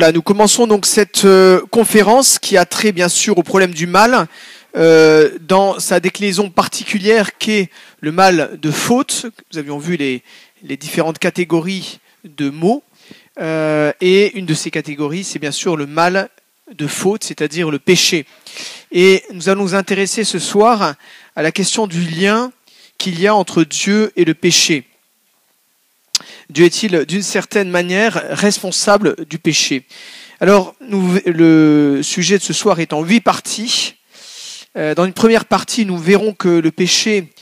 Nous commençons donc cette euh, conférence qui a trait bien sûr au problème du mal euh, dans sa déclinaison particulière qu'est le mal de faute. Nous avions vu les, les différentes catégories de mots euh, et une de ces catégories c'est bien sûr le mal de faute, c'est-à-dire le péché. Et nous allons nous intéresser ce soir à la question du lien qu'il y a entre Dieu et le péché. Dieu est-il d'une certaine manière responsable du péché? Alors, le sujet de ce soir est en huit parties. Euh, dans une première partie, nous verrons que le péché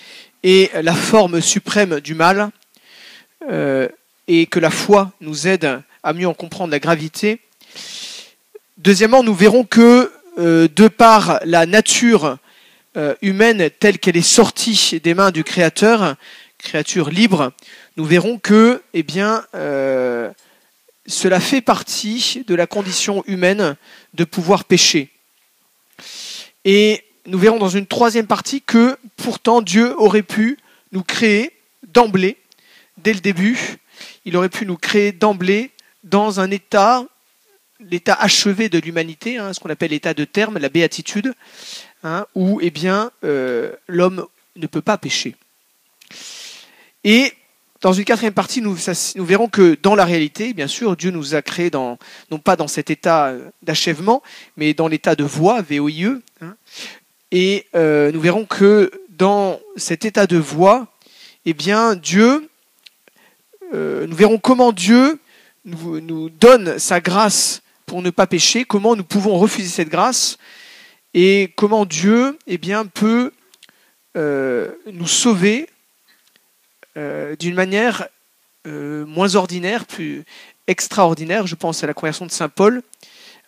est la forme suprême du mal euh, et que la foi nous aide à mieux en comprendre la gravité. Deuxièmement, nous verrons que euh, de par la nature humaine telle qu'elle est sortie des mains du Créateur, créature libre, nous verrons que, eh bien, euh, cela fait partie de la condition humaine de pouvoir pécher. Et nous verrons dans une troisième partie que pourtant Dieu aurait pu nous créer d'emblée, dès le début, il aurait pu nous créer d'emblée dans un état, l'état achevé de l'humanité, hein, ce qu'on appelle l'état de terme, la béatitude, hein, où eh bien euh, l'homme ne peut pas pécher. Et dans une quatrième partie, nous, verrons que dans la réalité, bien sûr, Dieu nous a créés non pas dans cet état euh, d'achèvement, mais dans l'état de voie, VOIE. Hein. et euh, nous verrons que dans cet état de voie, eh bien, Dieu, euh, nous verrons comment Dieu nous, donne sa grâce pour ne pas pécher, comment nous pouvons refuser cette grâce, et comment Dieu, eh bien, peut nous sauver d'une manière euh, moins ordinaire, plus extraordinaire. Je pense à la conversion de Saint Paul,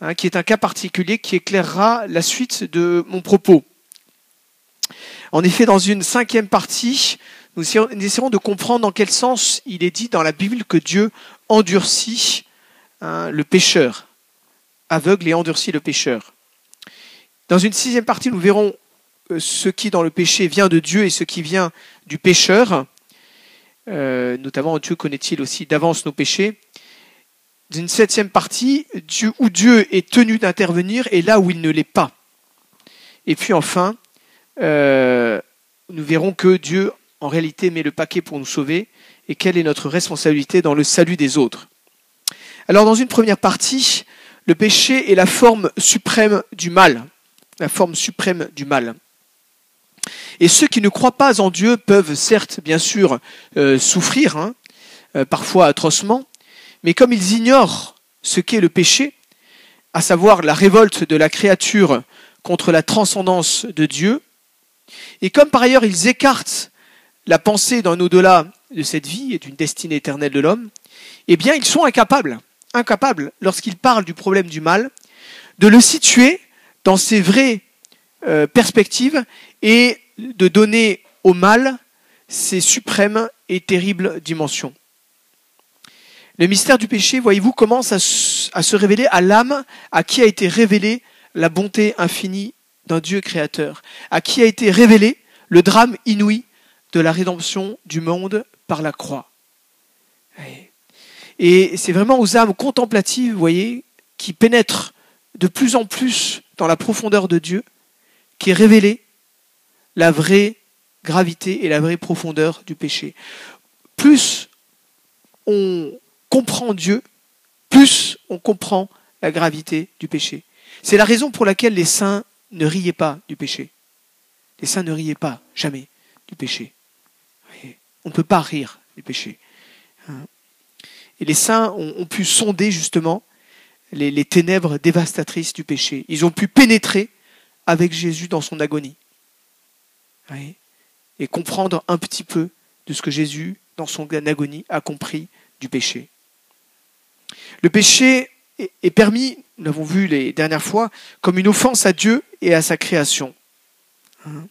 hein, qui est un cas particulier qui éclairera la suite de mon propos. En effet, dans une cinquième partie, nous essaierons de comprendre dans quel sens il est dit dans la Bible que Dieu endurcit hein, le pécheur, aveugle et endurcit le pécheur. Dans une sixième partie, nous verrons euh, ce qui dans le péché vient de Dieu et ce qui vient du pécheur. Euh, notamment Dieu connaît-il aussi d'avance nos péchés. D'une septième partie, Dieu, où Dieu est tenu d'intervenir et là où il ne l'est pas. Et puis enfin, euh, nous verrons que Dieu en réalité met le paquet pour nous sauver et quelle est notre responsabilité dans le salut des autres. Alors dans une première partie, le péché est la forme suprême du mal, la forme suprême du mal. Et ceux qui ne croient pas en Dieu peuvent certes, bien sûr, euh, souffrir, hein, euh, parfois atrocement, mais comme ils ignorent ce qu'est le péché, à savoir la révolte de la créature contre la transcendance de Dieu, et comme par ailleurs ils écartent la pensée d'un au-delà de cette vie et d'une destinée éternelle de l'homme, eh bien ils sont incapables, incapables, lorsqu'ils parlent du problème du mal, de le situer dans ses vraies euh, perspectives et de donner au mal ses suprêmes et terribles dimensions. Le mystère du péché, voyez-vous, commence à, se révéler à l'âme à qui a été révélée la bonté infinie d'un Dieu créateur, à qui a été révélé le drame inouï de la rédemption du monde par la croix. Et c'est vraiment aux âmes contemplatives, vous voyez, qui pénètrent de plus en plus dans la profondeur de Dieu, qui est révélée la vraie gravité et la vraie profondeur du péché. Plus on comprend Dieu, plus on comprend la gravité du péché. C'est la raison pour laquelle les saints ne riaient pas du péché. Les saints ne riaient pas, jamais, du péché. On ne peut pas rire du péché. Hein. Et les saints ont, pu sonder justement les, les ténèbres dévastatrices du péché. Ils ont pu pénétrer avec Jésus dans son agonie et comprendre un petit peu de ce que Jésus, dans son agonie, a compris du péché. Le péché est permis, nous l'avons vu les dernières fois, comme une offense à Dieu et à sa création. Hein.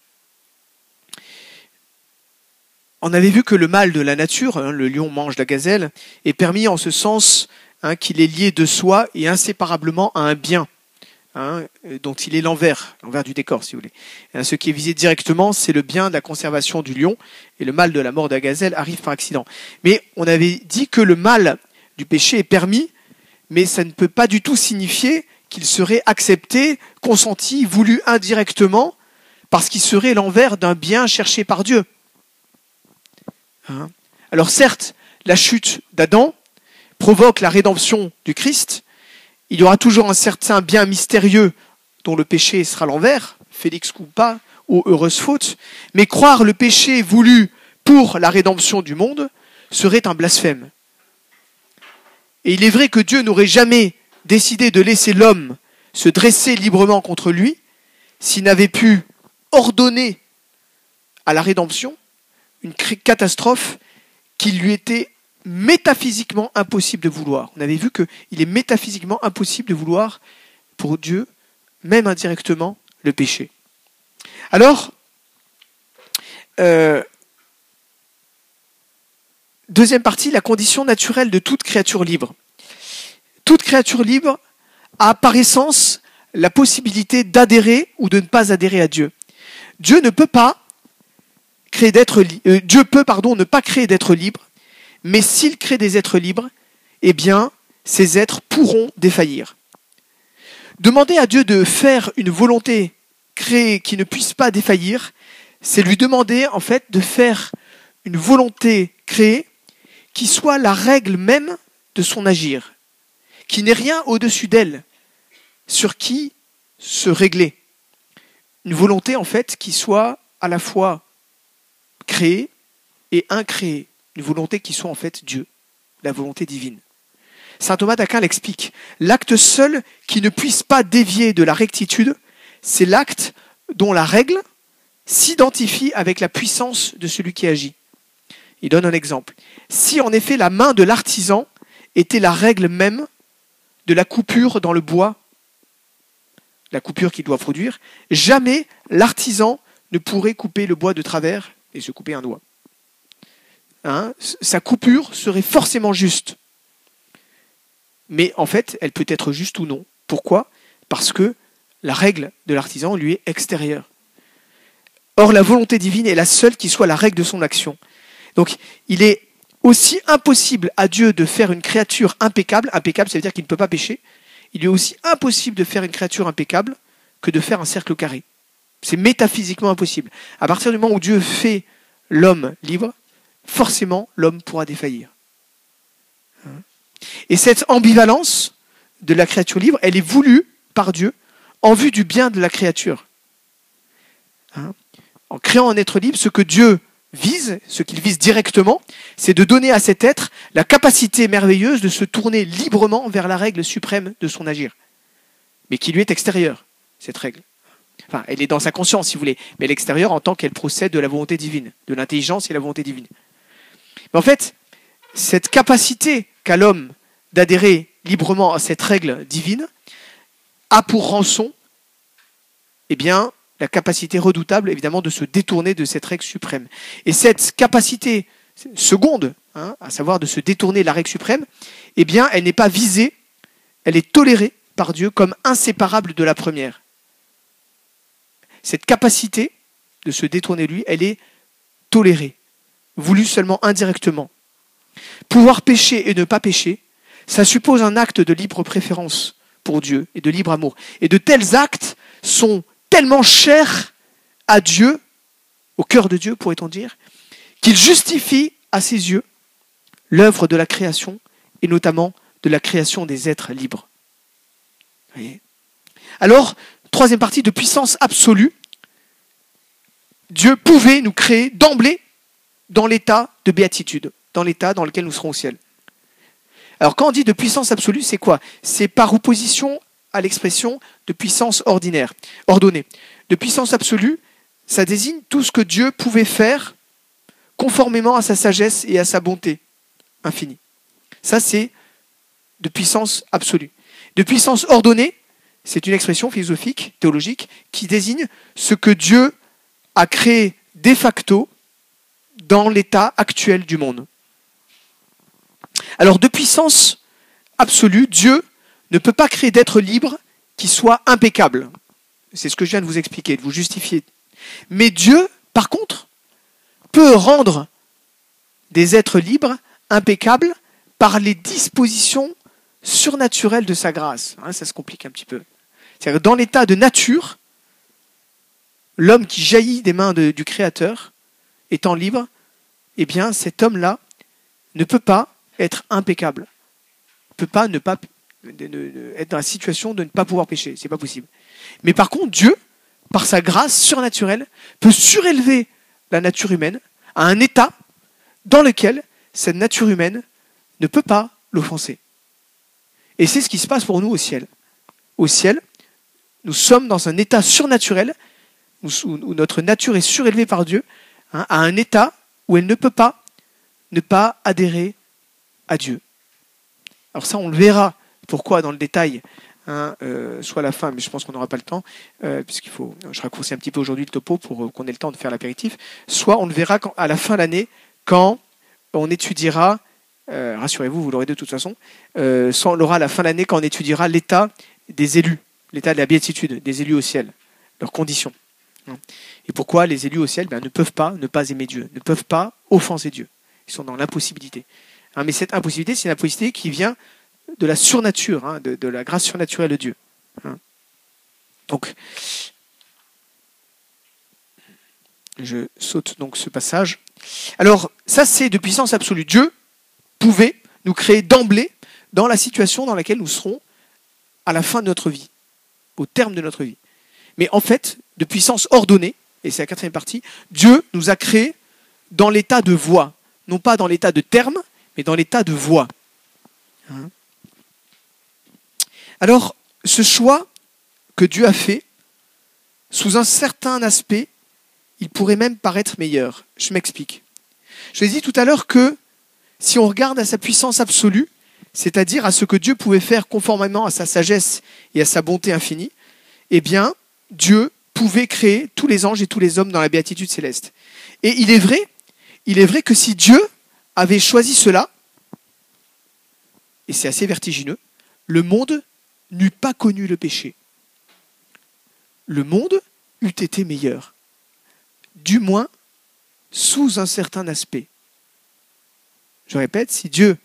On avait vu que le mal de la nature, hein, le lion mange la gazelle, est permis en ce sens hein, qu'il est lié de soi et inséparablement à un bien. Hein, dont il est l'envers, l'envers du décor, si vous voulez. Hein, ce qui est visé directement, c'est le bien de la conservation du lion, et le mal de la mort de la gazelle arrive par accident. Mais on avait dit que le mal du péché est permis, mais ça ne peut pas du tout signifier qu'il serait accepté, consenti, voulu indirectement, parce qu'il serait l'envers d'un bien cherché par Dieu. Hein Alors certes, la chute d'Adam provoque la rédemption du Christ. Il y aura toujours un certain bien mystérieux dont le péché sera l'envers, Félix pas, ou heureuse faute, mais croire le péché voulu pour la rédemption du monde serait un blasphème. Et il est vrai que Dieu n'aurait jamais décidé de laisser l'homme se dresser librement contre lui s'il n'avait pu ordonner à la rédemption une catastrophe qui lui était métaphysiquement impossible de vouloir. On avait vu qu'il est métaphysiquement impossible de vouloir pour Dieu, même indirectement, le péché. Alors, euh, deuxième partie, la condition naturelle de toute créature libre. Toute créature libre a par essence la possibilité d'adhérer ou de ne pas adhérer à Dieu. Dieu ne peut pas créer d'être euh, Dieu peut pardon ne pas créer d'être libre, mais s'il crée des êtres libres, eh bien ces êtres pourront défaillir. Demander à Dieu de faire une volonté créée qui ne puisse pas défaillir, c'est lui demander en fait de faire une volonté créée qui soit la règle même de son agir, qui n'ait rien au-dessus d'elle, sur qui se régler. Une volonté en fait qui soit à la fois créée et incréée, une volonté qui soit en fait Dieu, la volonté divine. Saint Thomas d'Aquin l'explique. L'acte seul qui ne puisse pas dévier de la rectitude, c'est l'acte dont la règle s'identifie avec la puissance de celui qui agit. Il donne un exemple. Si en effet la main de l'artisan était la règle même de la coupure dans le bois, la coupure qu'il doit produire, jamais l'artisan ne pourrait couper le bois de travers et se couper un doigt. Hein, sa coupure serait forcément juste. Mais en fait, elle peut être juste ou non. Pourquoi? Parce que la règle de l'artisan lui est extérieure. Or, la volonté divine est la seule qui soit la règle de son action. Donc, il est aussi impossible à Dieu de faire une créature impeccable. Impeccable, ça veut dire qu'il ne peut pas pécher. Il est aussi impossible de faire une créature impeccable que de faire un cercle carré. C'est métaphysiquement impossible. À partir du moment où Dieu fait l'homme libre, forcément l'homme pourra défaillir. Et cette ambivalence de la créature libre, elle est voulue par Dieu en vue du bien de la créature. Hein? en créant un être libre, ce que Dieu vise, ce qu'il vise directement, c'est de donner à cet être la capacité merveilleuse de se tourner librement vers la règle suprême de son agir, mais qui lui est extérieure, cette règle. Enfin, elle est dans sa conscience, si vous voulez, mais l'extérieur en tant qu'elle procède de la volonté divine, de l'intelligence et la volonté divine. Mais en fait, cette capacité qu'a l'homme d'adhérer librement à cette règle divine a pour rançon eh bien, la capacité redoutable, évidemment, de se détourner de cette règle suprême. Et cette capacité seconde, hein, à savoir de se détourner de la règle suprême, eh bien, elle n'est pas visée, elle est tolérée par Dieu comme inséparable de la première. Cette capacité de se détourner de lui, elle est tolérée, voulue seulement indirectement. Pouvoir pécher et ne pas pécher, ça suppose un acte de libre préférence pour Dieu et de libre amour. Et de tels actes sont tellement chers à Dieu, au cœur de Dieu, pourrait-on dire, qu'ils justifient à ses yeux l'œuvre de la création et notamment de la création des êtres libres. Alors, troisième partie de puissance absolue, Dieu pouvait nous créer d'emblée dans l'état de béatitude, dans l'état dans lequel nous serons au ciel. Alors quand on dit de puissance absolue, c'est quoi? C'est par opposition à l'expression de puissance ordinaire, ordonnée. De puissance absolue, ça désigne tout ce que Dieu pouvait faire conformément à sa sagesse et à sa bonté infinie. Ça, c'est de puissance absolue. De puissance ordonnée, c'est une expression philosophique, théologique, qui désigne ce que Dieu a créé de facto dans l'état actuel du monde. Alors, de puissance absolue, Dieu ne peut pas créer d'être libre qui soit impeccable. C'est ce que je viens de vous expliquer, de vous justifier. Mais Dieu, par contre, peut rendre des êtres libres impeccables par les dispositions surnaturel de sa grâce. Hein, ça se complique un petit peu. C'est-à-dire dans l'état de nature, l'homme qui jaillit des mains du Créateur, étant libre, eh bien cet homme-là ne peut pas être impeccable. Ne peut pas être dans la situation de ne pas pouvoir pécher. C'est pas possible. Mais par contre, Dieu, par sa grâce surnaturelle, peut surélever la nature humaine à un état dans lequel cette nature humaine ne peut pas l'offenser. Et c'est ce qui se passe pour nous au ciel. Au ciel, nous sommes dans un état surnaturel où, notre nature est surélevée par Dieu hein, à un état où elle ne peut pas ne pas adhérer à Dieu. Alors ça, on le verra pourquoi dans le détail, hein, euh, soit à la fin, mais je pense qu'on n'aura pas le temps, euh, puisqu'il faut, je raccourcis un petit peu aujourd'hui le topo pour euh, qu'on ait le temps de faire l'apéritif, soit on le verra à la fin de l'année, quand on étudiera, rassurez-vous, vous l'aurez de toute façon, soit on l'aura à la fin de l'année quand on étudiera l'état des élus, l'état de la béatitude des élus au ciel, leurs conditions. Et pourquoi les élus au ciel ben, ne peuvent pas ne pas aimer Dieu, ne peuvent pas offenser Dieu? Ils sont dans l'impossibilité. Hein, mais cette impossibilité, c'est une impossibilité qui vient de la surnature, hein, de, la grâce surnaturelle de Dieu. Hein. Donc, je saute donc ce passage. Alors, ça c'est de puissance absolue. Dieu pouvait nous créer d'emblée dans la situation dans laquelle nous serons à la fin de notre vie, au terme de notre vie. Mais en fait, de puissance ordonnée, et c'est la quatrième partie, Dieu nous a créés dans l'état de voie, non pas dans l'état de terme, mais dans l'état de voie. Hein. Alors, ce choix que Dieu a fait, sous un certain aspect, il pourrait même paraître meilleur. Je m'explique. Je l'ai dit tout à l'heure que si on regarde à sa puissance absolue, c'est-à-dire à ce que Dieu pouvait faire conformément à sa sagesse et à sa bonté infinie, eh bien, Dieu pouvait créer tous les anges et tous les hommes dans la béatitude céleste. Et il est vrai, il est vrai que si Dieu avait choisi cela, et c'est assez vertigineux, le monde n'eût pas connu le péché. Le monde eût été meilleur, du moins sous un certain aspect. Je répète, si Dieu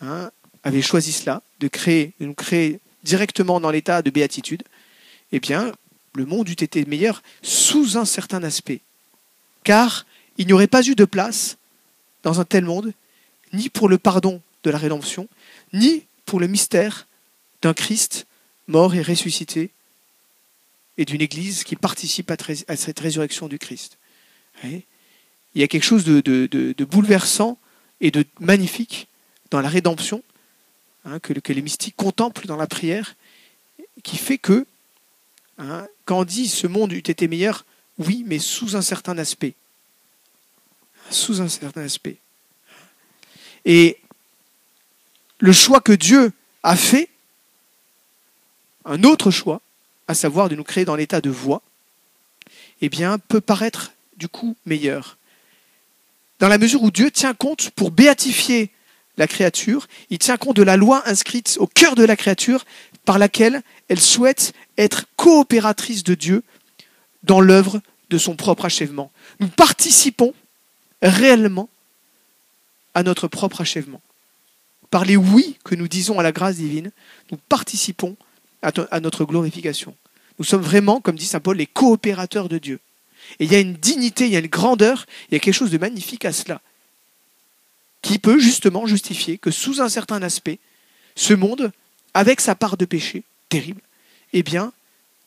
hein, avait choisi cela, de de nous créer directement dans l'état de béatitude, eh bien, le monde eût été meilleur sous un certain aspect. Car il n'y aurait pas eu de place dans un tel monde, ni pour le pardon de la rédemption, ni pour le mystère d'un Christ mort et ressuscité, et d'une Église qui participe à, cette résurrection du Christ. Il y a quelque chose de, bouleversant et de magnifique dans la rédemption hein, que, que les mystiques contemplent dans la prière, qui fait que Hein, quand on dit ce monde eût été meilleur, oui, mais sous un certain aspect. Sous un certain aspect. Et le choix que Dieu a fait, un autre choix, à savoir de nous créer dans l'état de voix, eh bien, peut paraître du coup meilleur. Dans la mesure où Dieu tient compte pour béatifier la créature, il tient compte de la loi inscrite au cœur de la créature par laquelle elle souhaite être coopératrice de Dieu dans l'œuvre de son propre achèvement. Nous participons réellement à notre propre achèvement. Par les oui que nous disons à la grâce divine, nous participons à, notre glorification. Nous sommes vraiment, comme dit Saint Paul, les coopérateurs de Dieu. Et il y a une dignité, il y a une grandeur, il y a quelque chose de magnifique à cela, qui peut justement justifier que sous un certain aspect, ce monde, avec sa part de péché terrible, eh bien,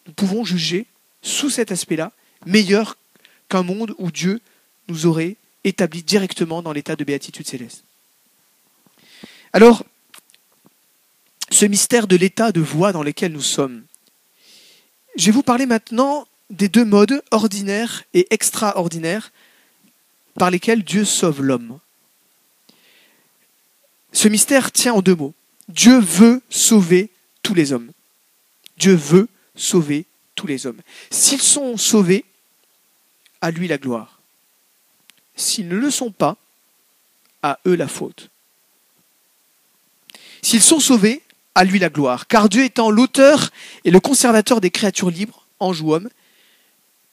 nous pouvons juger sous cet aspect-là meilleur qu'un monde où Dieu nous aurait établi directement dans l'état de béatitude céleste. Alors, ce mystère de l'état de voie dans lequel nous sommes, je vais vous parler maintenant des deux modes ordinaires et extraordinaires par lesquels Dieu sauve l'homme. Ce mystère tient en deux mots. Dieu veut sauver tous les hommes. Dieu veut sauver tous les hommes. S'ils sont sauvés, à lui la gloire. S'ils ne le sont pas, à eux la faute. S'ils sont sauvés, à lui la gloire. Car Dieu étant l'auteur et le conservateur des créatures libres, anges ou hommes,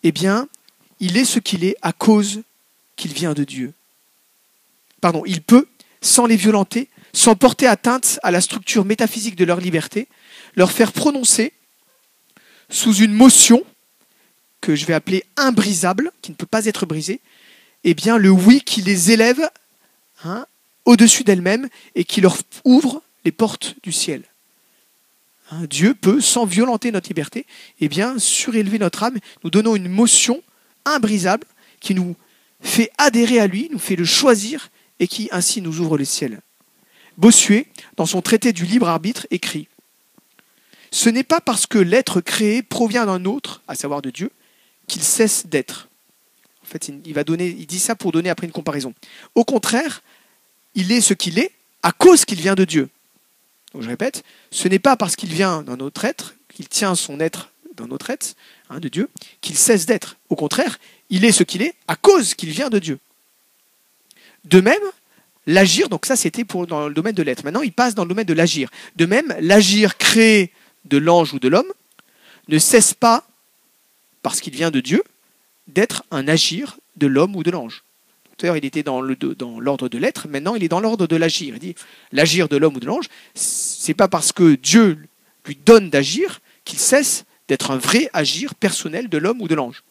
eh bien, il est ce qu'il est à cause qu'il vient de Dieu. Pardon, il peut, sans les violenter, sans porter atteinte à la structure métaphysique de leur liberté, leur faire prononcer sous une motion que je vais appeler imbrisable, qui ne peut pas être brisée, eh bien le oui qui les élève hein, au-dessus d'elles-mêmes et qui leur ouvre les portes du ciel. Hein, Dieu peut, sans violenter notre liberté, eh bien, surélever notre âme, nous donnant une motion imbrisable qui nous fait adhérer à lui, nous fait le choisir et qui ainsi nous ouvre le ciel. Bossuet, dans son traité du libre arbitre, écrit Ce n'est pas parce que l'être créé provient d'un autre, à savoir de Dieu, qu'il cesse d'être. En fait, il, va donner, il dit ça pour donner après une comparaison. Au contraire, il est ce qu'il est à cause qu'il vient de Dieu. Donc je répète, ce n'est pas parce qu'il vient d'un autre être, qu'il tient son être d'un autre être, hein, de Dieu, qu'il cesse d'être. Au contraire, il est ce qu'il est à cause qu'il vient de Dieu. De même, l'agir, donc ça c'était pour dans le domaine de l'être. Maintenant, il passe dans le domaine de l'agir. De même, l'agir créé de l'ange ou de l'homme ne cesse pas, parce qu'il vient de Dieu, d'être un agir de l'homme ou de l'ange. Tout à l'heure, il était dans l'ordre de l'être, maintenant il est dans l'ordre de l'agir. Il dit l'agir de l'homme ou de l'ange, c'est pas parce que Dieu lui donne d'agir qu'il cesse d'être un vrai agir personnel de l'homme ou de l'ange.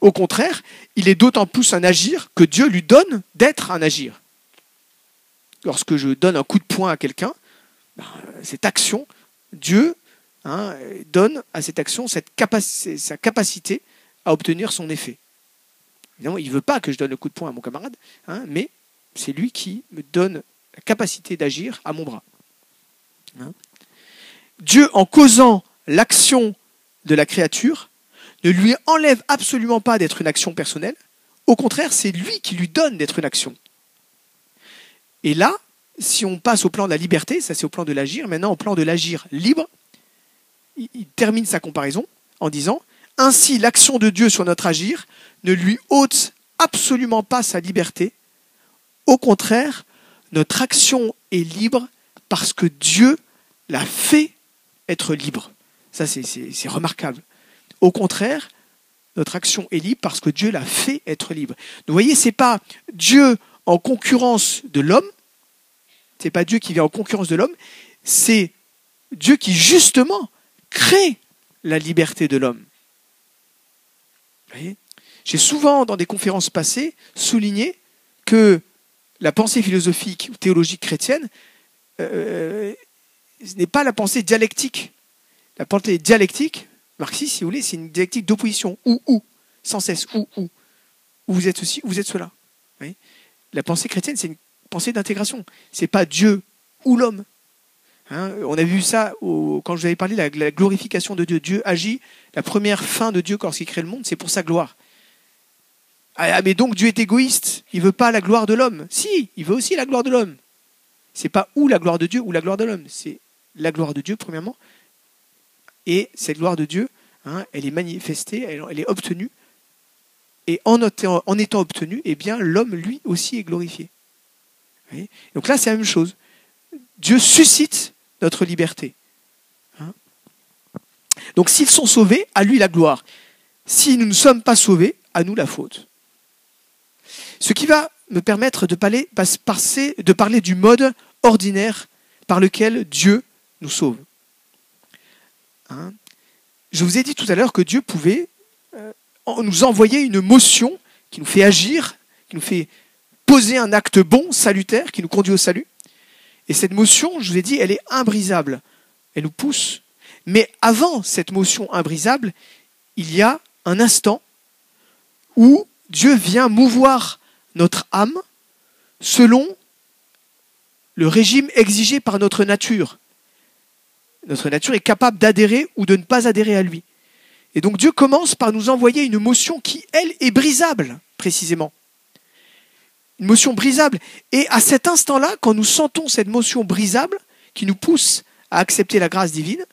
Au contraire, il est d'autant plus un agir que Dieu lui donne d'être un agir. Lorsque je donne un coup de poing à quelqu'un, ben, cette action, Dieu hein, donne à cette action sa capacité à obtenir son effet. Évidemment, il ne veut pas que je donne le coup de poing à mon camarade, hein, mais c'est lui qui me donne la capacité d'agir à mon bras. Hein. Dieu, en causant l'action de la créature, ne lui enlève absolument pas d'être une action personnelle. Au contraire, c'est lui qui lui donne d'être une action. Et là, si on passe au plan de la liberté, ça c'est au plan de l'agir, maintenant au plan de l'agir libre, il termine sa comparaison en disant Ainsi, l'action de Dieu sur notre agir ne lui ôte absolument pas sa liberté. Au contraire, notre action est libre parce que Dieu l'a fait être libre. Ça, c'est remarquable. Au contraire, notre action est libre parce que Dieu l'a fait être libre. Vous voyez, ce n'est pas Dieu en concurrence de l'homme, ce n'est pas Dieu qui vient en concurrence de l'homme, c'est Dieu qui justement crée la liberté de l'homme. J'ai souvent, dans des conférences passées, souligné que la pensée philosophique ou théologique chrétienne euh, n'est pas la pensée dialectique. La pensée dialectique, marxiste, si vous voulez, c'est une dialectique d'opposition. Ou, ou, sans cesse, ou, ou. Ou vous êtes ceci, ou vous êtes cela. La pensée chrétienne, c'est une pensée d'intégration. Ce n'est pas Dieu ou l'homme. Hein, on a vu ça quand je vous avais parlé de la, glorification de Dieu. Dieu agit, la première fin de Dieu quand il crée le monde, c'est pour sa gloire. Ah, mais donc Dieu est égoïste, il veut pas la gloire de l'homme. Si, il veut aussi la gloire de l'homme. C'est pas ou la gloire de Dieu ou la gloire de l'homme, c'est la gloire de Dieu premièrement. Et cette gloire de Dieu, hein, elle est manifestée, elle, est obtenue. Et en, étant obtenue, eh bien l'homme lui aussi est glorifié. Donc là, c'est la même chose. Dieu suscite notre liberté. Hein? Donc s'ils sont sauvés, à lui la gloire. Si nous ne sommes pas sauvés, à nous la faute. Ce qui va me permettre de parler, de parler du mode ordinaire par lequel Dieu nous sauve. Hein? Je vous ai dit tout à l'heure que Dieu pouvait euh, nous envoyer une motion qui nous fait agir, qui nous fait poser un acte bon, salutaire, qui nous conduit au salut. Et cette motion, je vous ai dit, elle est imbrisable. Elle nous pousse. Mais avant cette motion imbrisable, il y a un instant où Dieu vient mouvoir notre âme selon le régime exigé par notre nature. Notre nature est capable d'adhérer ou de ne pas adhérer à lui. Et donc Dieu commence par nous envoyer une motion qui, elle, est brisable, précisément une motion brisable. Et à cet instant-là, quand nous sentons cette motion brisable qui nous pousse à accepter la grâce divine,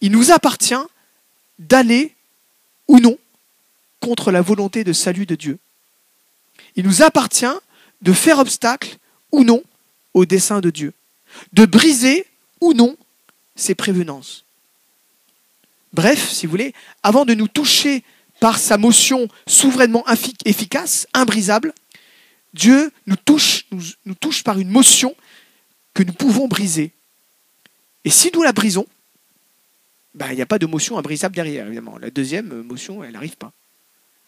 il nous appartient d'aller ou non contre la volonté de salut de Dieu. Il nous appartient de faire obstacle ou non au dessein de Dieu, de briser ou non ses prévenances. Bref, si vous voulez, avant de nous toucher par sa motion souverainement efficace, imbrisable, Dieu nous touche, nous, touche par une motion que nous pouvons briser. Et si nous la brisons, ben, il n'y a pas de motion imbrisable derrière, évidemment. La deuxième motion, elle n'arrive pas.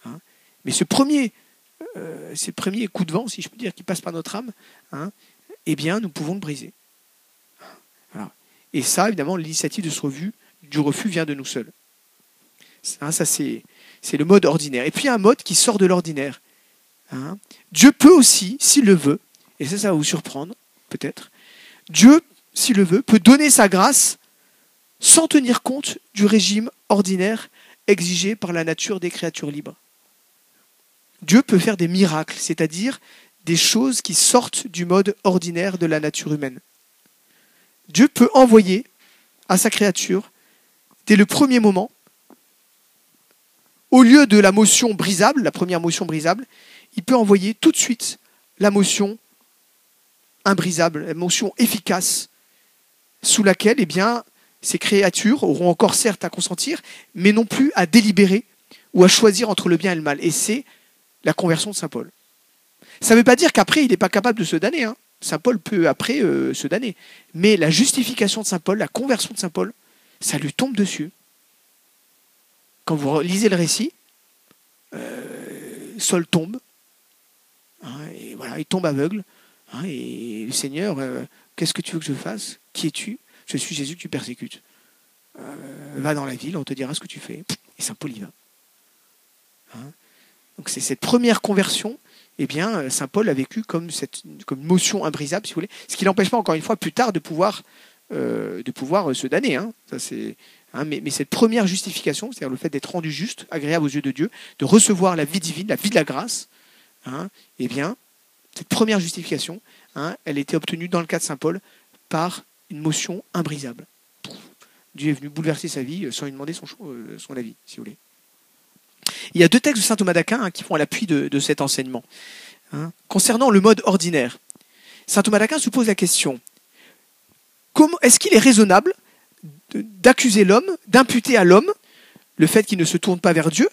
Hein. Mais ce premier, euh, de vent, si je peux dire, qui passent par notre âme, hein, eh bien, nous pouvons le briser. Et ça, évidemment, l'initiative de ce refus, du refus vient de nous seuls. Hein, ça, c'est, le mode ordinaire. Et puis, un mode qui sort de l'ordinaire. Hein. Dieu peut aussi, s'il le veut, et ça, ça va vous surprendre, peut-être, Dieu, s'il le veut, peut donner sa grâce sans tenir compte du régime ordinaire exigé par la nature des créatures libres. Dieu peut faire des miracles, c'est-à-dire des choses qui sortent du mode ordinaire de la nature humaine. Dieu peut envoyer à sa créature, dès le premier moment, au lieu de la motion brisable, la première motion brisable, il peut envoyer tout de suite la motion imbrisable, la motion efficace, sous laquelle eh ces créatures auront encore certes à consentir, mais non plus à délibérer ou à choisir entre le bien et le mal. Et c'est la conversion de Saint Paul. Ça ne veut pas dire qu'après, il n'est pas capable de se damner. Hein. Saint Paul peut après euh, se damner. Mais la justification de Saint Paul, la conversion de Saint Paul, ça lui tombe dessus. Quand vous lisez le récit, euh, Saul tombe, hein, et voilà, il tombe aveugle, hein, et le Seigneur, euh, qu'est-ce que tu veux que je fasse? Qui es-tu? Je suis Jésus que tu persécutes. va dans la ville, on te dira ce que tu fais. Et Saint Paul y va. Hein. Donc c'est cette première conversion, eh bien, euh, Saint Paul a vécu comme, cette, motion imbrisable, si vous voulez, ce qui n'empêche pas, encore une fois, plus tard de pouvoir, euh, de pouvoir euh, se damner. Hein. Hein, mais, cette première justification, c'est-à-dire le fait d'être rendu juste, agréable aux yeux de Dieu, de recevoir la vie divine, la vie de la grâce, hein, eh bien, cette première justification, elle était obtenue dans le cas de Saint Paul par une motion imbrisable. Dieu est venu bouleverser sa vie sans lui demander son, avis, si vous voulez. Il y a deux textes de saint Thomas d'Aquin qui font à l'appui de, cet enseignement. Concernant le mode ordinaire, saint Thomas d'Aquin se pose la question est-ce qu'il est raisonnable d'accuser l'homme, d'imputer à l'homme le fait qu'il ne se tourne pas vers Dieu,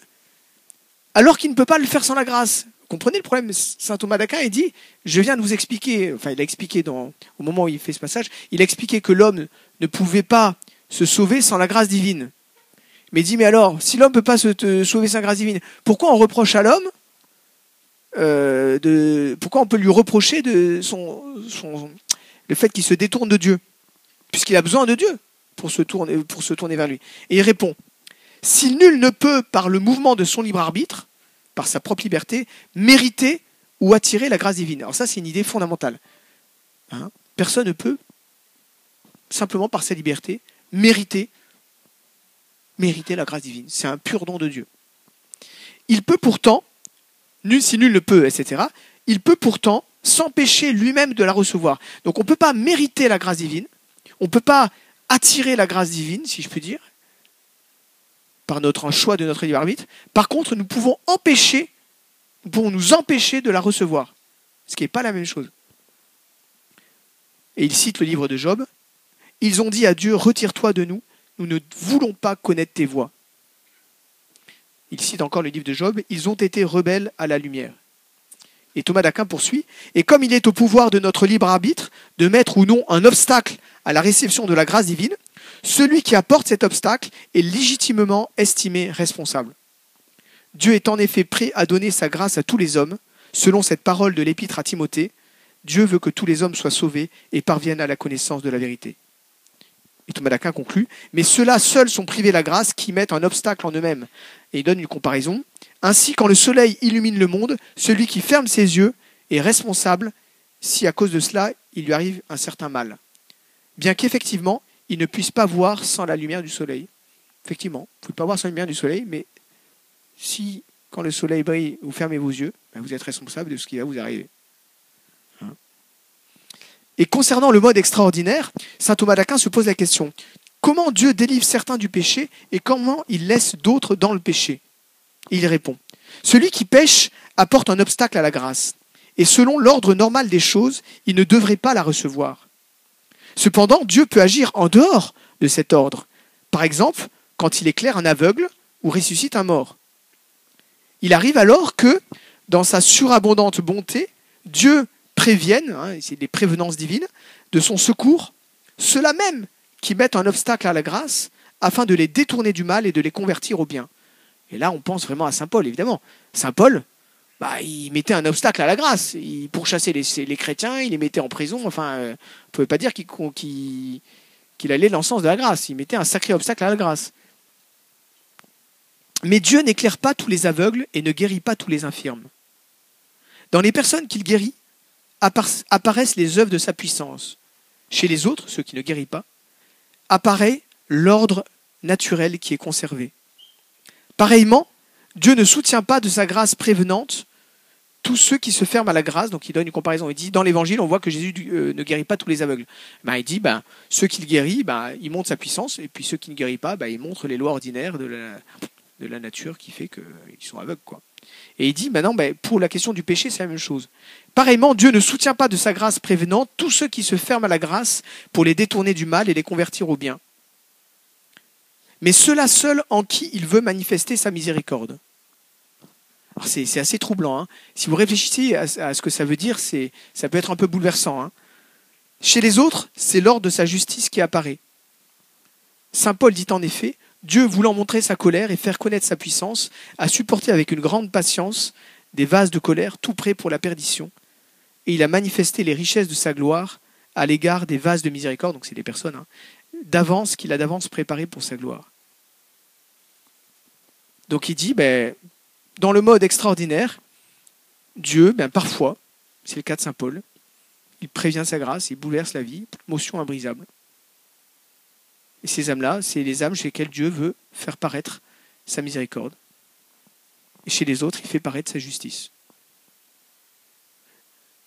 alors qu'il ne peut pas le faire sans la grâce? Comprenez le problème? Saint Thomas d'Aquin il dit Je viens de vous expliquer, enfin, il a expliqué au moment où il fait ce passage, il a expliqué que l'homme ne pouvait pas se sauver sans la grâce divine. Mais dit, mais alors, si l'homme ne peut pas se sauver sa grâce divine, pourquoi on reproche à l'homme euh, pourquoi on peut lui reprocher le fait qu'il se détourne de Dieu? Puisqu'il a besoin de Dieu pour se, tourner, vers lui. Et il répond, si nul ne peut, par le mouvement de son libre arbitre, par sa propre liberté, mériter ou attirer la grâce divine. Alors ça, c'est une idée fondamentale. Hein Personne ne peut, simplement par sa liberté, mériter mériter la grâce divine. C'est un pur don de Dieu. Il peut pourtant, nul si nul ne peut, etc., il peut pourtant s'empêcher lui-même de la recevoir. Donc on ne peut pas mériter la grâce divine, on ne peut pas attirer la grâce divine, si je puis dire, par notre choix de notre libre arbitre. Par contre, nous pouvons empêcher, nous pouvons nous empêcher de la recevoir, ce qui n'est pas la même chose. Et il cite le livre de Job. Ils ont dit à Dieu, retire-toi de nous, nous ne voulons pas connaître tes voies. Il cite encore le livre de Job, ils ont été rebelles à la lumière. Et Thomas d'Aquin poursuit, et comme il est au pouvoir de notre libre arbitre de mettre ou non un obstacle à la réception de la grâce divine, celui qui apporte cet obstacle est légitimement estimé responsable. Dieu est en effet prêt à donner sa grâce à tous les hommes, selon cette parole de l'épître à Timothée, Dieu veut que tous les hommes soient sauvés et parviennent à la connaissance de la vérité. Et Thomas d'Aquin conclut, mais ceux-là seuls sont privés de la grâce qui mettent un obstacle en eux-mêmes. Et il donne une comparaison. Ainsi, quand le soleil illumine le monde, celui qui ferme ses yeux est responsable si à cause de cela il lui arrive un certain mal. Bien qu'effectivement, il ne puisse pas voir sans la lumière du soleil. Effectivement, vous ne pouvez pas voir sans la lumière du soleil, mais si, quand le soleil brille, vous fermez vos yeux, ben, vous êtes responsable de ce qui va vous arriver. Et concernant le mode extraordinaire, saint Thomas d'Aquin se pose la question comment Dieu délivre certains du péché et comment il laisse d'autres dans le péché? Il répond celui qui pêche apporte un obstacle à la grâce, et selon l'ordre normal des choses, il ne devrait pas la recevoir. Cependant, Dieu peut agir en dehors de cet ordre, par exemple quand il éclaire un aveugle ou ressuscite un mort. Il arrive alors que, dans sa surabondante bonté, Dieu préviennent, hein, c'est des prévenances divines, de son secours, ceux-là même qui mettent un obstacle à la grâce, afin de les détourner du mal et de les convertir au bien. Et là, on pense vraiment à Saint Paul, évidemment. Saint Paul, bah, il mettait un obstacle à la grâce. Il pourchassait les, chrétiens, il les mettait en prison. Enfin, euh, on ne pouvait pas dire qu'il allait dans le de la grâce. Il mettait un sacré obstacle à la grâce. Mais Dieu n'éclaire pas tous les aveugles et ne guérit pas tous les infirmes. Dans les personnes qu'il guérit, apparaissent les œuvres de sa puissance. Chez les autres, ceux qui ne guérit pas, apparaît l'ordre naturel qui est conservé. Pareillement, Dieu ne soutient pas de sa grâce prévenante tous ceux qui se ferment à la grâce. Donc il donne une comparaison. Il dit dans l'évangile, on voit que Jésus euh, ne guérit pas tous les aveugles. Ben, il dit ben, ceux qu'il guérit, ben, il montre sa puissance, et puis ceux qui ne guérit pas, ben, il montre les lois ordinaires de la, nature qui fait qu'ils sont aveugles. Quoi. Et il dit maintenant, ben, pour la question du péché, c'est la même chose. Pareillement, Dieu ne soutient pas de sa grâce prévenante tous ceux qui se ferment à la grâce pour les détourner du mal et les convertir au bien. Mais ceux-là seuls en qui il veut manifester sa miséricorde. C'est assez troublant. Hein. Si vous réfléchissez à, ce que ça veut dire, ça peut être un peu bouleversant. Hein. Chez les autres, c'est l'ordre de sa justice qui apparaît. Saint Paul dit en effet, Dieu, voulant montrer sa colère et faire connaître sa puissance, a supporté avec une grande patience des vases de colère tout prêts pour la perdition, et il a manifesté les richesses de sa gloire à l'égard des vases de miséricorde, donc c'est des personnes, hein, d'avance qu'il a d'avance préparées pour sa gloire. Donc il dit, ben, dans le mode extraordinaire, Dieu, ben, parfois, c'est le cas de Saint Paul, il prévient sa grâce, il bouleverse la vie, motion imbrisable. Et ces âmes-là, c'est les âmes chez lesquelles Dieu veut faire paraître sa miséricorde. Et chez les autres, il fait paraître sa justice.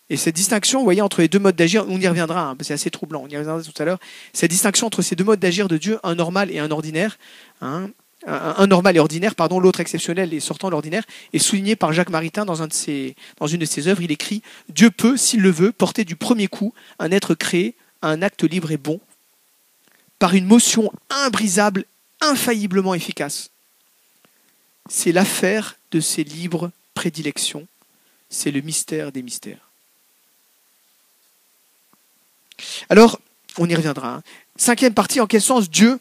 Et cette distinction, vous voyez, entre les deux modes d'agir, on y reviendra, hein, c'est assez troublant, on y reviendra tout à l'heure, cette distinction entre ces deux modes d'agir de Dieu, un normal et un ordinaire, hein, un, normal et ordinaire, pardon, l'autre exceptionnel et sortant de l'ordinaire, est souligné par Jacques Maritain dans, une de ses œuvres. Il écrit Dieu peut, s'il le veut, porter du premier coup un être créé à un acte libre et bon, par une motion imbrisable, infailliblement efficace. C'est l'affaire de ses libres prédilections, c'est le mystère des mystères. Alors, on y reviendra. Hein. Cinquième partie, en quel sens Dieu